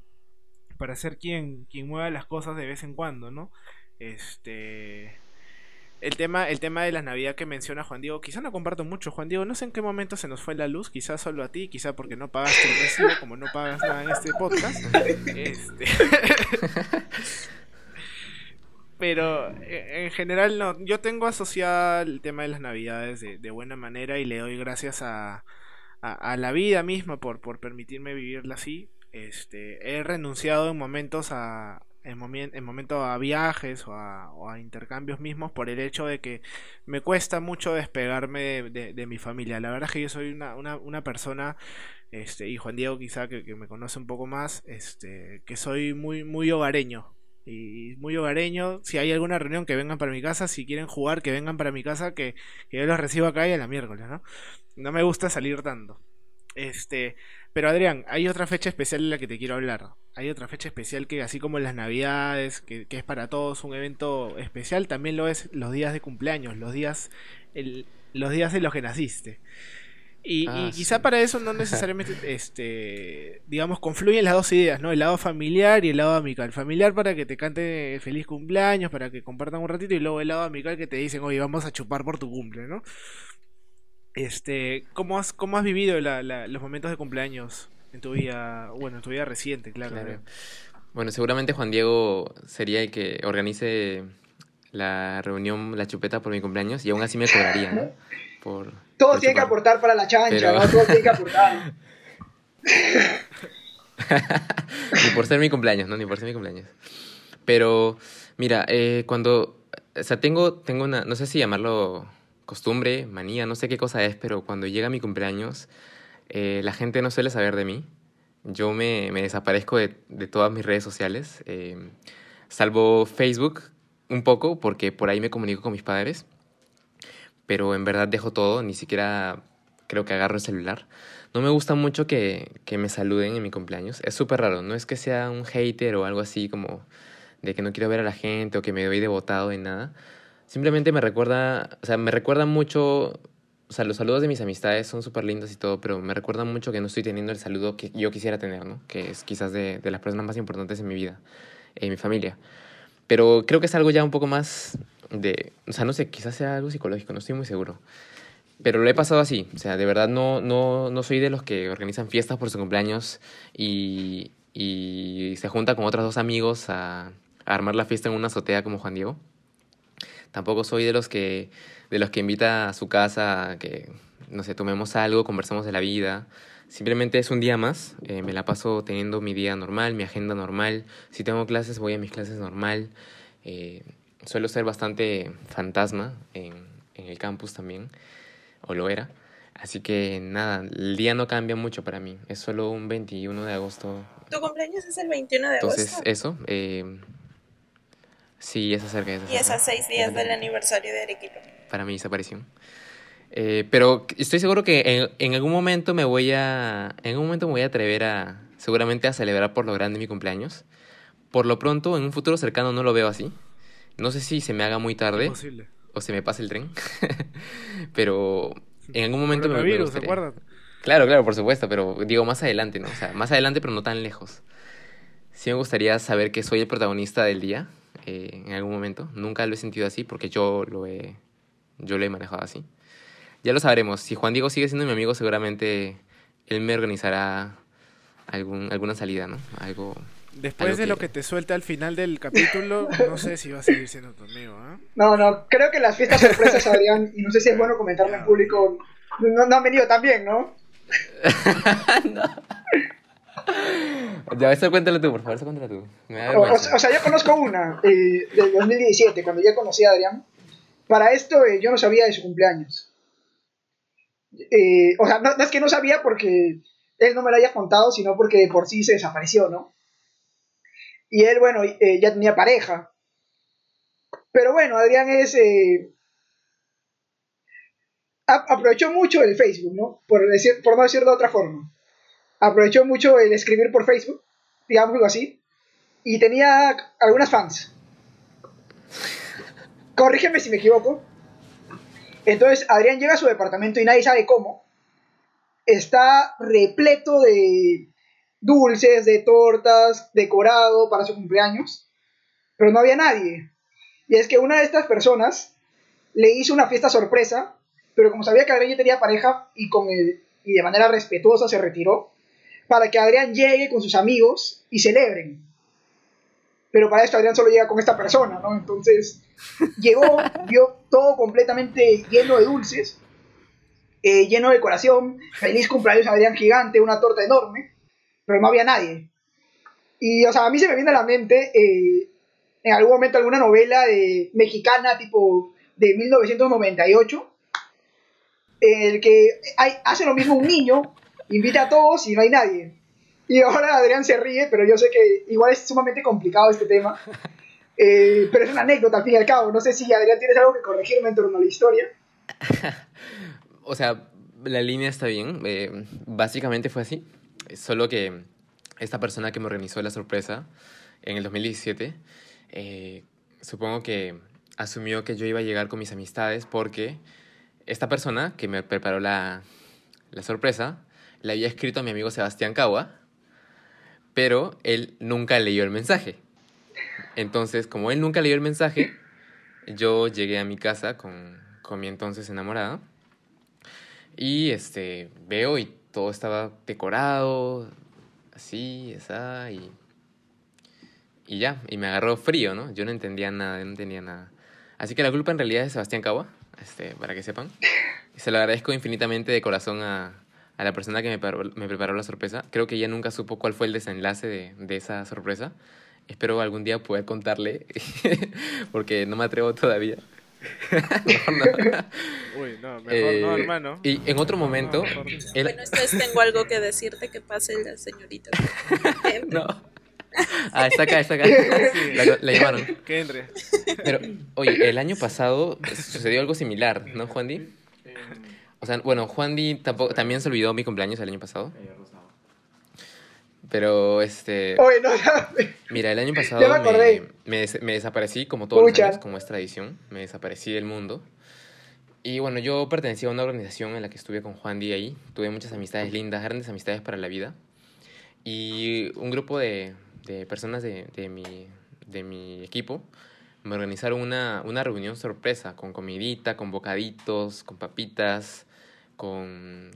para ser quien, quien mueva las cosas de vez en cuando, ¿no? Este. El tema, el tema de la Navidad que menciona Juan Diego, quizá no comparto mucho, Juan Diego, no sé en qué momento se nos fue la luz, quizás solo a ti, quizá porque no pagaste el recibo, como no pagas nada en este podcast. Este... *laughs* Pero eh, en general no, yo tengo asociado el tema de las navidades de, buena manera y le doy gracias a, a, la vida misma por, por permitirme vivirla así. Este, he renunciado en momentos a, en, momentos a viajes o a, intercambios mismos por el hecho de que me cuesta mucho despegarme de, mi familia. La verdad es que yo soy una, una, persona, este, y Juan Diego quizá que, me conoce un poco más, este, que soy muy, muy hogareño. Y muy hogareño, si hay alguna reunión que vengan para mi casa, si quieren jugar que vengan para mi casa, que, que yo los recibo acá y a la miércoles, ¿no? No me gusta salir tanto. Este, pero Adrián, hay otra fecha especial en la que te quiero hablar. Hay otra fecha especial que así como las navidades, que, es para todos un evento especial, también lo es los días de cumpleaños, los días, los días en los que naciste. Y, Ah, y quizá sí. para eso no *laughs* necesariamente, este, digamos, confluyen las dos ideas, ¿no? El lado familiar y el lado amical. Familiar para que te cante feliz cumpleaños, para que compartan un ratito, y luego el lado amical que te dicen, oye, vamos a chupar por tu cumple, ¿no? Este, ¿cómo has, cómo has vivido la- la- los momentos de cumpleaños en tu vida, bueno, en tu vida reciente, claro? Claro. ¿no? Bueno, seguramente Juan Diego sería el que organice la reunión, la chupeta por mi cumpleaños y aún así me cobraría, ¿no? Por, Todos por tienen que aportar para la chancha, Pero- ¿no? Todos tienen que aportar. *laughs* Ni por ser mi cumpleaños, ¿no? Ni por ser mi cumpleaños. Pero, mira, eh, cuando... O sea, tengo, tengo una... No sé si llamarlo costumbre, manía, no sé qué cosa es, pero cuando llega mi cumpleaños, eh, la gente no suele saber de mí. Yo me, me desaparezco de, de todas mis redes sociales, eh, salvo Facebook un poco, porque por ahí me comunico con mis padres, pero en verdad dejo todo, ni siquiera creo que agarro el celular. No me gusta mucho que, que me saluden en mi cumpleaños. Es súper raro. No es que sea un hater o algo así como de que no quiero ver a la gente o que me doy devotado en nada. Simplemente me recuerda, o sea, me recuerda mucho, o sea, los saludos de mis amistades son súper lindos y todo, pero me recuerda mucho que no estoy teniendo el saludo que yo quisiera tener, ¿no? Que es quizás de, de las personas más importantes en mi vida, en mi familia. Pero creo que es algo ya un poco más de, o sea, no sé, quizás sea algo psicológico, no estoy muy seguro. Pero lo he pasado así, o sea, de verdad no, no, no soy de los que organizan fiestas por su cumpleaños y, y se junta con otros dos amigos a, a armar la fiesta en una azotea como Juan Diego. Tampoco soy de los que, de los que invita a su casa a que, no sé, tomemos algo, conversemos de la vida. Simplemente es un día más, eh, me la paso teniendo mi día normal, mi agenda normal. Si tengo clases, voy a mis clases normal. Eh, suelo ser bastante fantasma en, en el campus también o lo era. Así que nada, el día no cambia mucho para mí. Es solo un 21 de agosto. Tu cumpleaños es el 21 de Entonces, agosto. eso. eh, sí, es acerca de eso. Y es a seis días del aniversario de Arequipa. Para mi desaparición. Eh, pero estoy seguro que en, en algún momento me voy a. En algún momento me voy a atrever a. Seguramente a celebrar por lo grande mi cumpleaños. Por lo pronto, en un futuro cercano no lo veo así. No sé si se me haga muy tarde Imposible. o se me pase el tren. *laughs* pero en algún momento me, me gustaría. acuérdate. Claro, claro, por supuesto, pero digo más adelante, ¿no? O sea, más adelante, pero no tan lejos. Sí me gustaría saber que soy el protagonista del día eh, en algún momento. Nunca lo he sentido así porque yo lo he, yo lo he manejado así. Ya lo sabremos. Si Juan Diego sigue siendo mi amigo, seguramente él me organizará algún, alguna salida, ¿no? Algo... Después Algo de lo que- que te suelta al final del capítulo, no sé si va a seguir siendo tu amigo, ¿ah? No, no, creo que las fiestas sorpresas, Adrián, y no sé si es bueno comentarlo en público, no, no han venido tan bien, ¿no? *laughs* Ya, eso cuéntalo tú, por favor, eso cuéntalo tú. O, o- vergüenza. o sea, yo conozco una eh, del 2017, cuando ya conocí a Adrián. Para esto eh, yo no sabía de su cumpleaños. Eh, o sea, no, no es que no sabía porque él no me lo haya contado, sino porque por sí se desapareció, ¿no? Y él, bueno, ya tenía pareja. Pero bueno, Adrián es... a- aprovechó mucho el Facebook, ¿no? Por, decir, por no decirlo de otra forma. Aprovechó mucho el escribir por Facebook, digámoslo así y tenía algunas fans. Corrígeme si me equivoco. Entonces Adrián llega a su departamento y nadie sabe cómo. Está repleto de dulces, de tortas, decorado para su cumpleaños. Pero no había nadie. Y es que una de estas personas le hizo una fiesta sorpresa, pero como sabía que Adrián ya tenía pareja y, con el, y de manera respetuosa se retiró, para que Adrián llegue con sus amigos y celebren. Pero para esto Adrián solo llega con esta persona, ¿no? Entonces llegó, *laughs* vio todo completamente lleno de dulces, eh, lleno de decoración, feliz cumpleaños Adrián gigante, una torta enorme, pero no había nadie. Y, o sea, a mí se me viene a la mente eh, en algún momento alguna novela de, mexicana tipo de 1998, en el que hace lo mismo un niño, invita a todos y no hay nadie. Y ahora Adrián se ríe, pero yo sé que igual es sumamente complicado este tema. *laughs* Eh, pero es una anécdota al fin y al cabo. No sé si Adrián tienes algo que corregirme en torno a la historia. *laughs* O sea, la línea está bien. eh, básicamente fue así. Solo que esta persona que me organizó la sorpresa en el 2017, eh, supongo que asumió que yo iba a llegar con mis amistades porque esta persona que me preparó la, la sorpresa le había escrito a mi amigo Sebastián Cagua, pero él nunca leyó el mensaje. Entonces, como él nunca leyó el mensaje, yo llegué a mi casa con, con mi entonces enamorada y este, veo y todo estaba decorado, así, esa, y, y ya, y me agarró frío, ¿no? Yo no entendía nada, no entendía nada. Así que la culpa en realidad es de Sebastián Cagua, este, para que sepan. Se lo agradezco infinitamente de corazón a, a la persona que me, preparó, me preparó la sorpresa. Creo que ella nunca supo cuál fue el desenlace de, de esa sorpresa. Espero algún día poder contarle, *laughs* porque no me atrevo todavía. *laughs* Uy, no, mejor no, Eh, hermano. Y en otro momento, mejor no. él- Bueno, entonces tengo algo que decirte que pase la señorita. *laughs* No. Ah, está acá, está acá. La, la llamaron. Que entre. Pero, oye, el año pasado sucedió algo similar, ¿no, Juan Di? O sea, bueno, Juan Di tampoco, también se olvidó mi cumpleaños el año pasado. Pero, este... Oye, no, Mira, el año pasado Ya me me, acordé. me des- me desaparecí, como todos Pucha. los años, como es tradición. Me desaparecí del mundo. Y bueno, yo pertenecía a una organización en la que estuve con Juan Di ahí. Tuve muchas amistades lindas, grandes amistades para la vida. Y un grupo de, de personas de, de, mi, de mi equipo me organizaron una, una reunión sorpresa con comidita, con bocaditos, con papitas, con,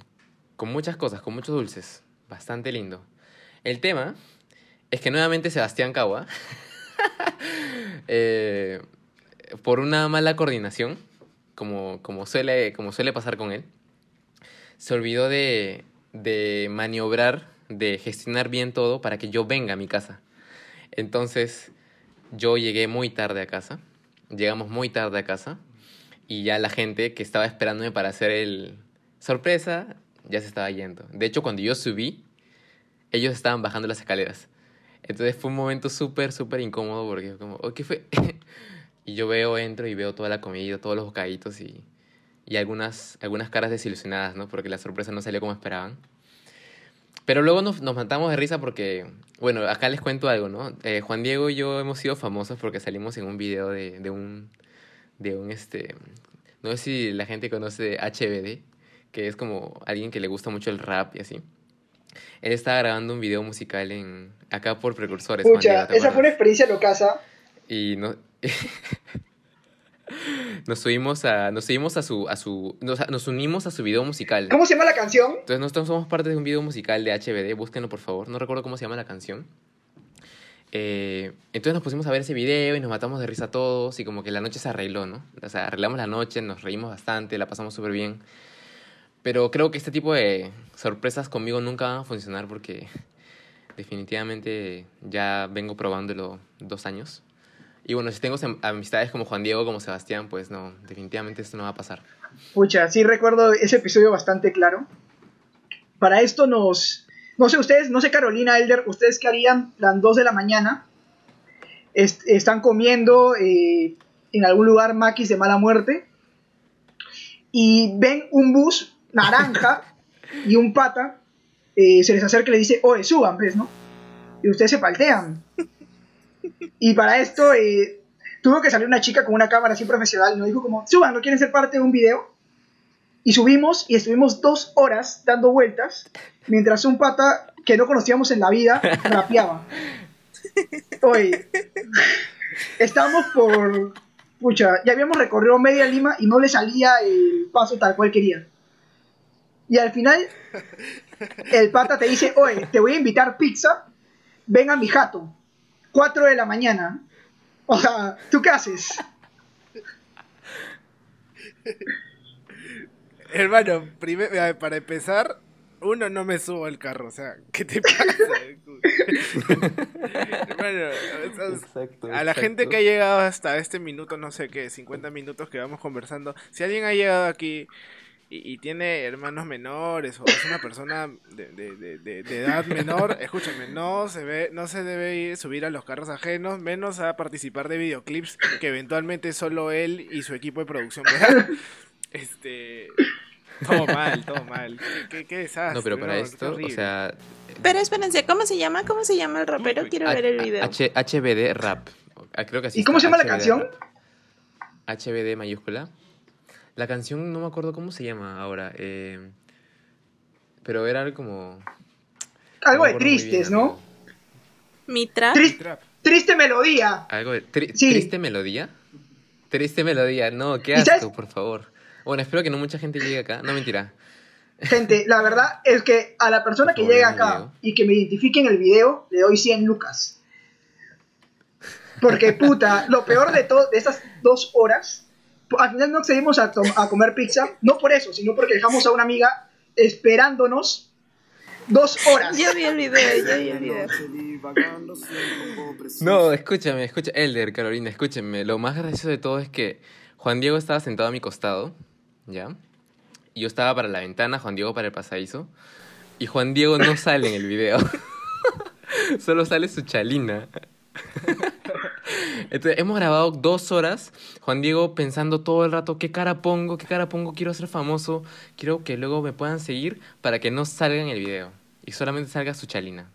con muchas cosas, con muchos dulces. Bastante lindo. El tema es que nuevamente Sebastián Cagua, *laughs* eh, por una mala coordinación, como, como, suele, como suele pasar con él, se olvidó de, de maniobrar, de gestionar bien todo para que yo venga a mi casa. Entonces, yo llegué muy tarde a casa, llegamos muy tarde a casa, y ya la gente que estaba esperándome para hacer el sorpresa ya se estaba yendo. De hecho, cuando yo subí, ellos estaban bajando las escaleras. Entonces fue un momento súper, súper incómodo porque como, oh, ¿qué fue? *laughs* y yo veo, entro y veo toda la comida, todos los bocaditos y, y algunas, algunas caras desilusionadas, ¿no? Porque la sorpresa no salió como esperaban. Pero luego nos, nos matamos de risa porque, bueno, acá les cuento algo, ¿no? Eh, Juan Diego y yo hemos sido famosos porque salimos en un video de, de un, de un, este, no sé si la gente conoce HBD, que es como alguien que le gusta mucho el rap y así. Él estaba grabando un video musical en acá por Precursores. Juan Pucha, ¿te esa fue una experiencia locasa. Y no... *laughs* nos subimos a nos subimos a su a su nos, nos unimos a su video musical. ¿Cómo se llama la canción? Entonces nosotros somos parte de un video musical de HBD, búsquenlo por favor, no recuerdo cómo se llama la canción. Eh, entonces nos pusimos a ver ese video y nos matamos de risa todos y como que la noche se arregló, ¿no? O sea, arreglamos la noche, nos reímos bastante, la pasamos súper bien. Pero creo que este tipo de sorpresas conmigo nunca van a funcionar porque *laughs* definitivamente ya vengo probándolo dos años. Y bueno, si tengo amistades como Juan Diego, como Sebastián, pues no, definitivamente esto no va a pasar. Pucha, sí recuerdo ese episodio bastante claro. Para esto nos... No sé ustedes, no sé Carolina, Elder, ¿ustedes qué harían? Las 2 de la mañana. Est- están comiendo eh, en algún lugar maquis de mala muerte. Y ven un bus naranja y un pata. eh, se les acerca y le dice, oye, suban, ¿ves, no? Y ustedes se paltean. Y para esto eh, tuvo que salir una chica con una cámara así profesional y nos dijo como, suban, ¿no quieren ser parte de un video? Y subimos y estuvimos dos horas dando vueltas mientras un pata que no conocíamos en la vida *laughs* rapeaba. Oye, estábamos por... Pucha, ya habíamos recorrido media Lima y no le salía el paso tal cual quería. Y al final, el pata te dice, oye, te voy a invitar pizza, ven a mi jato, 4 de la mañana. O sea, ¿tú qué haces? Hermano, primer- a ver, para empezar, uno no me subo al carro, o sea, ¿qué te pasa? *laughs* Hermano, o sea, a la gente que ha llegado hasta este minuto, no sé qué, 50 minutos que vamos conversando, si alguien ha llegado aquí y, y tiene hermanos menores o es una persona de, de- de- de- edad menor, *laughs* escúchame, no se ve, no se debe ir- subir a los carros ajenos, menos a participar de videoclips que eventualmente solo él y su equipo de producción verán. *laughs* Este, todo mal, todo mal. Qué, qué- qué desastre. No, pero para qué esto, o horrible. sea... Pero espérense, ¿cómo se llama? ¿Cómo se llama el rapero? Quiero ver el video. H- HBD Rap. Ah, Creo que así ¿Y cómo se llama la canción? Rap. HBD mayúscula. La canción no me acuerdo cómo se llama ahora. eh, pero era algo como... Algo no de tristes, bien, ¿no? Tris- Trap. triste melodía. ¿Algo de tri- Sí. triste melodía? Triste melodía, no, qué asco, por favor. Bueno, espero que no mucha gente llegue acá. No, mentira. Gente, la verdad es que a la persona que el acá y que me identifique en el video, le doy 100 lucas. Porque, puta, lo peor de todo, de esas dos horas, al final no accedimos a, a comer pizza, no por eso, sino porque dejamos a una amiga esperándonos dos horas. Yo vi el video, yo vi el video. No, escúchame, escucha, Elder, Carolina, escúchenme. Lo más gracioso de todo es que Juan Diego estaba sentado a mi costado, ¿ya? Yo estaba para la ventana, Juan Diego para el pasadizo. Y Juan Diego no sale en el video. *laughs* Solo sale su chalina. *laughs* Entonces, hemos grabado dos horas. Juan Diego pensando todo el rato qué cara pongo, qué cara pongo, quiero ser famoso, quiero que luego me puedan seguir para que no salga en el video. Y solamente salga su chalina.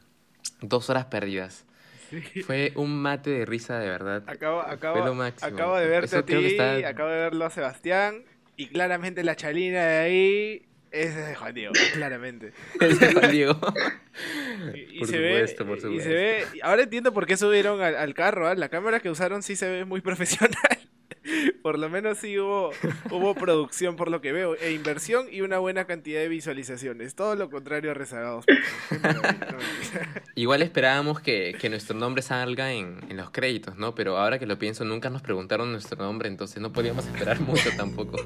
Dos horas perdidas. Sí. Fue un mate de risa de verdad. Acabo, Fue acabo, lo máximo. acabo de verte Eso a ti, está- acabo de verlo a Sebastián y claramente la chalina de ahí es de Juan Diego, *laughs* claramente. Es de Juan Diego. *laughs* Y, y Por se supuesto, ve, por y supuesto. se ve, ahora entiendo por qué subieron al, al carro, ¿ah? la cámara que usaron sí se ve muy *laughs* profesional. Por lo menos sí hubo, hubo producción por lo que veo, e inversión y una buena cantidad de visualizaciones. Todo lo contrario a rezagados. Igual esperábamos que, que nuestro nombre salga en, en los créditos, ¿no? Pero ahora que lo pienso, nunca nos preguntaron nuestro nombre, entonces no podíamos esperar mucho tampoco.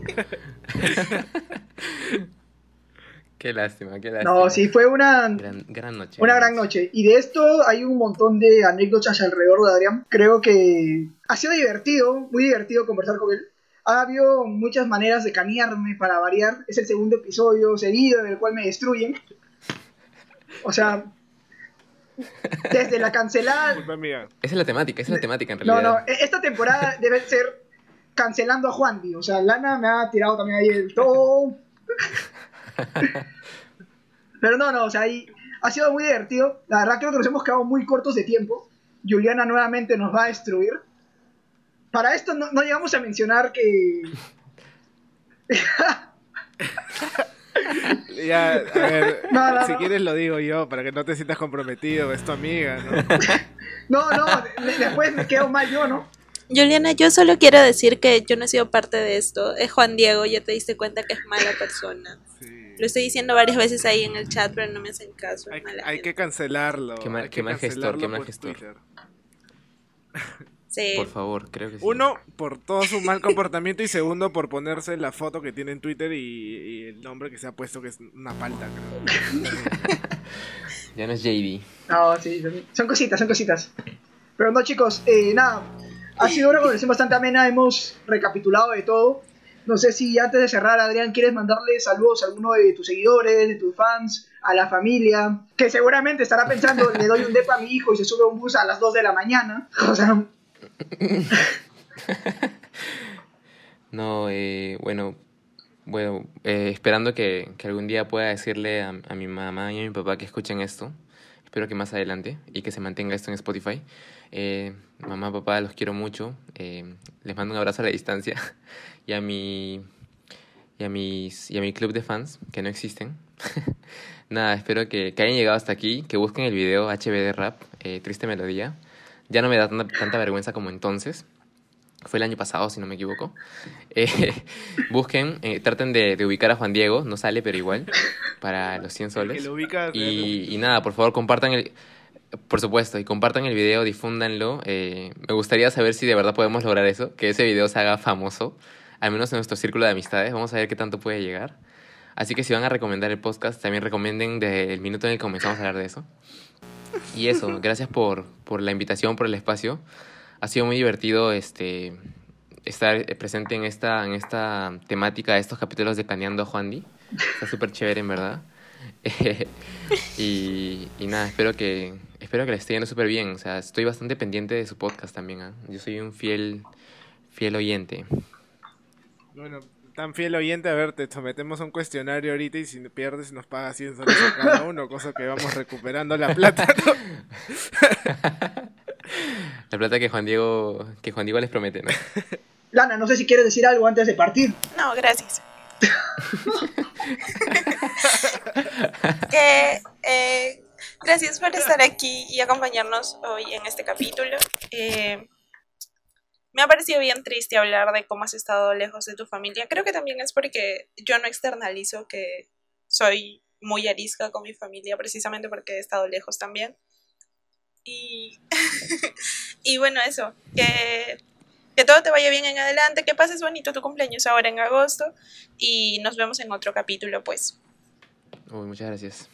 Qué lástima, qué lástima. No, sí, fue una, Gran, gran noche. Una gran noche. Y de esto hay un montón de anécdotas alrededor de Adrián. Creo que ha sido divertido, muy divertido conversar con él. Ha habido muchas maneras de canearme para variar. Es el segundo episodio seguido en el cual me destruyen. O sea, desde la cancelada... Esa es la temática, esa es la temática en No, realidad. no, e- esta temporada debe ser cancelando a Juanvi. O sea, Lana me ha tirado también ahí el todo. Pero no, no, o sea, ahí ha sido muy divertido. La verdad creo que nos hemos quedado muy cortos de tiempo. Juliana nuevamente nos va a destruir. Para esto no, no llegamos a mencionar que... *laughs* Ya, a ver, No, no, si no. quieres lo digo yo, para que no te sientas comprometido, es tu amiga, ¿no? *laughs* No, no, de- después me quedo mal yo, ¿no? Juliana, yo solo quiero decir que yo no he sido parte de esto. Es Juan Diego, ya te diste cuenta que es mala persona. Sí. Lo estoy diciendo varias veces ahí en el chat, pero no me hacen caso. Hay, mala hay gente. que cancelarlo. Qué mal- qué gestor, qué mal por gestor. Sí. Por favor, creo que sí. Uno, por todo su mal comportamiento y segundo, por ponerse la foto que tiene en Twitter y, y el nombre que se ha puesto, que es una palta, creo. Ya no es JD. No, sí, son- son cositas, son cositas. Pero no, chicos, eh, nada, ha sido una conversación bastante amena, hemos recapitulado de todo. No sé si antes de cerrar, Adrián, quieres mandarle saludos a alguno de tus seguidores, de tus fans, a la familia, que seguramente estará pensando, le doy un depa a mi hijo y se sube a un bus a las 2 de la mañana. *laughs* O sea, *laughs* No, eh, bueno, bueno, eh, esperando que, que algún día pueda decirle a, a mi mamá y a mi papá que escuchen esto. Espero que más adelante y que se mantenga esto en Spotify. Eh, mamá, papá, los quiero mucho. eh, les mando un abrazo a la distancia. *laughs* Y a mi y a mis y a mi club de fans que no existen. *laughs* Nada, espero que, que hayan llegado hasta aquí, que busquen el video HBD Rap, eh, Triste Melodía. Ya no me da tanta, tanta vergüenza como entonces. Fue el año pasado, si no me equivoco. *laughs* Eh, busquen, eh, traten de, de ubicar a Juan Diego, no sale, pero igual, para los 100 Que soles. lo ubicas. Y, y nada, por favor, compartan el... Por supuesto, y compartan el video, difúndanlo. Eh, me gustaría saber si de verdad podemos lograr eso, que ese video se haga famoso, al menos en nuestro círculo de amistades. Vamos a ver qué tanto puede llegar. Así que si van a recomendar el podcast, también recomienden desde el minuto en el que comenzamos a hablar de eso. Y eso, *laughs* gracias por, por la invitación, por el espacio. Ha sido muy divertido este, estar presente en esta, en esta temática de estos capítulos de Caneando a Juan Di. Está súper chévere, en verdad. *laughs* y, y nada, espero que, espero que le esté yendo súper bien. O sea, estoy bastante pendiente de su podcast también. ¿ah? Yo soy un fiel, fiel oyente. Bueno, tan fiel oyente, a ver, te sometemos a un cuestionario ahorita y si pierdes nos pagas 100 soles a cada uno, cosa que vamos recuperando la plata. ¿no? *laughs* La plata que Juan Diego, que Juan Diego les promete, ¿no? Lana, no sé si quieres decir algo antes de partir. No, gracias. *laughs* que eh, gracias por estar aquí y acompañarnos hoy en este capítulo. Eh, me ha parecido bien triste hablar de cómo has estado lejos de tu familia. Creo que también es porque yo no externalizo que soy muy arisca con mi familia, precisamente porque he estado lejos también. Y, *laughs* y bueno, eso, que, que todo te vaya bien en adelante, que pases bonito tu cumpleaños ahora en agosto y nos vemos en otro capítulo, pues. Uy, muchas gracias.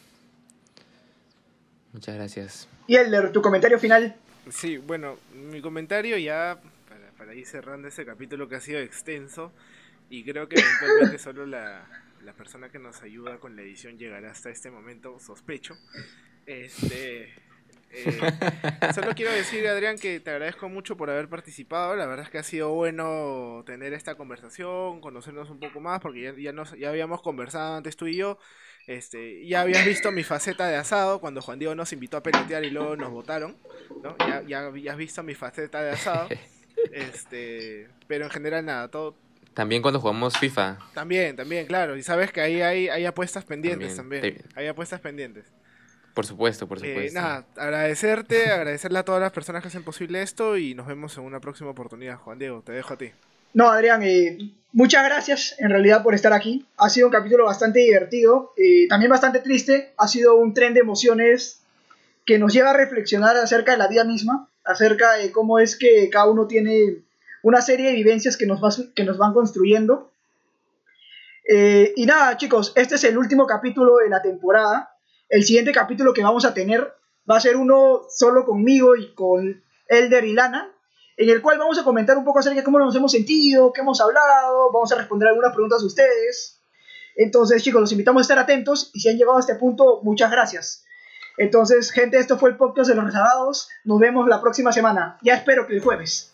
Muchas gracias. Y Elder, tu comentario final. Sí, bueno, mi comentario ya para, ir cerrando ese capítulo que ha sido extenso y creo que eventualmente *laughs* solo la, la persona que nos ayuda con la edición llegará hasta este momento, sospecho. Este, eh, *laughs* solo quiero decir, Adrián, que te agradezco mucho por haber participado. La verdad es que ha sido bueno tener esta conversación, conocernos un poco más, porque ya, ya, nos, ya habíamos conversado antes tú y yo. Este, ya habías visto mi faceta de asado cuando Juan Diego nos invitó a pelotear y luego nos votaron. ¿no? Ya, ya habías visto mi faceta de asado. *laughs* Este, pero en general nada, todo, También cuando jugamos FIFA. también, también, claro. Y sabes que ahí hay, hay apuestas pendientes también. También. Hay apuestas pendientes. Por supuesto, por Eh, supuesto. nada, agradecerte, agradecerle a todas las personas que hacen posible esto y nos vemos en una próxima oportunidad. Juan Diego, te dejo a ti. No, Adrián, eh, muchas gracias en realidad por estar aquí. Ha sido un capítulo bastante divertido, eh, también bastante triste. Ha sido un tren de emociones que nos lleva a reflexionar acerca de la vida misma, acerca de cómo es que cada uno tiene una serie de vivencias que nos, van construyendo. Eh, y nada, chicos, este es el último capítulo de la temporada. El siguiente capítulo que vamos a tener va a ser uno solo conmigo y con Elder y Lana, en el cual vamos a comentar un poco acerca de cómo nos hemos sentido, qué hemos hablado, vamos a responder algunas preguntas de ustedes. Entonces, chicos, los invitamos a estar atentos y si han llegado a este punto, muchas gracias. Entonces, gente, esto fue el podcast de los rezagados. Nos vemos la próxima semana. Ya espero que el jueves.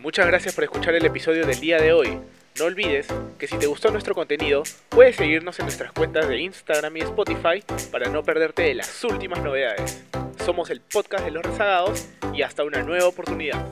Muchas gracias por escuchar el episodio del día de hoy. No olvides que si te gustó nuestro contenido, puedes seguirnos en nuestras cuentas de Instagram y Spotify para no perderte de las últimas novedades. Somos el podcast de los rezagados y hasta una nueva oportunidad.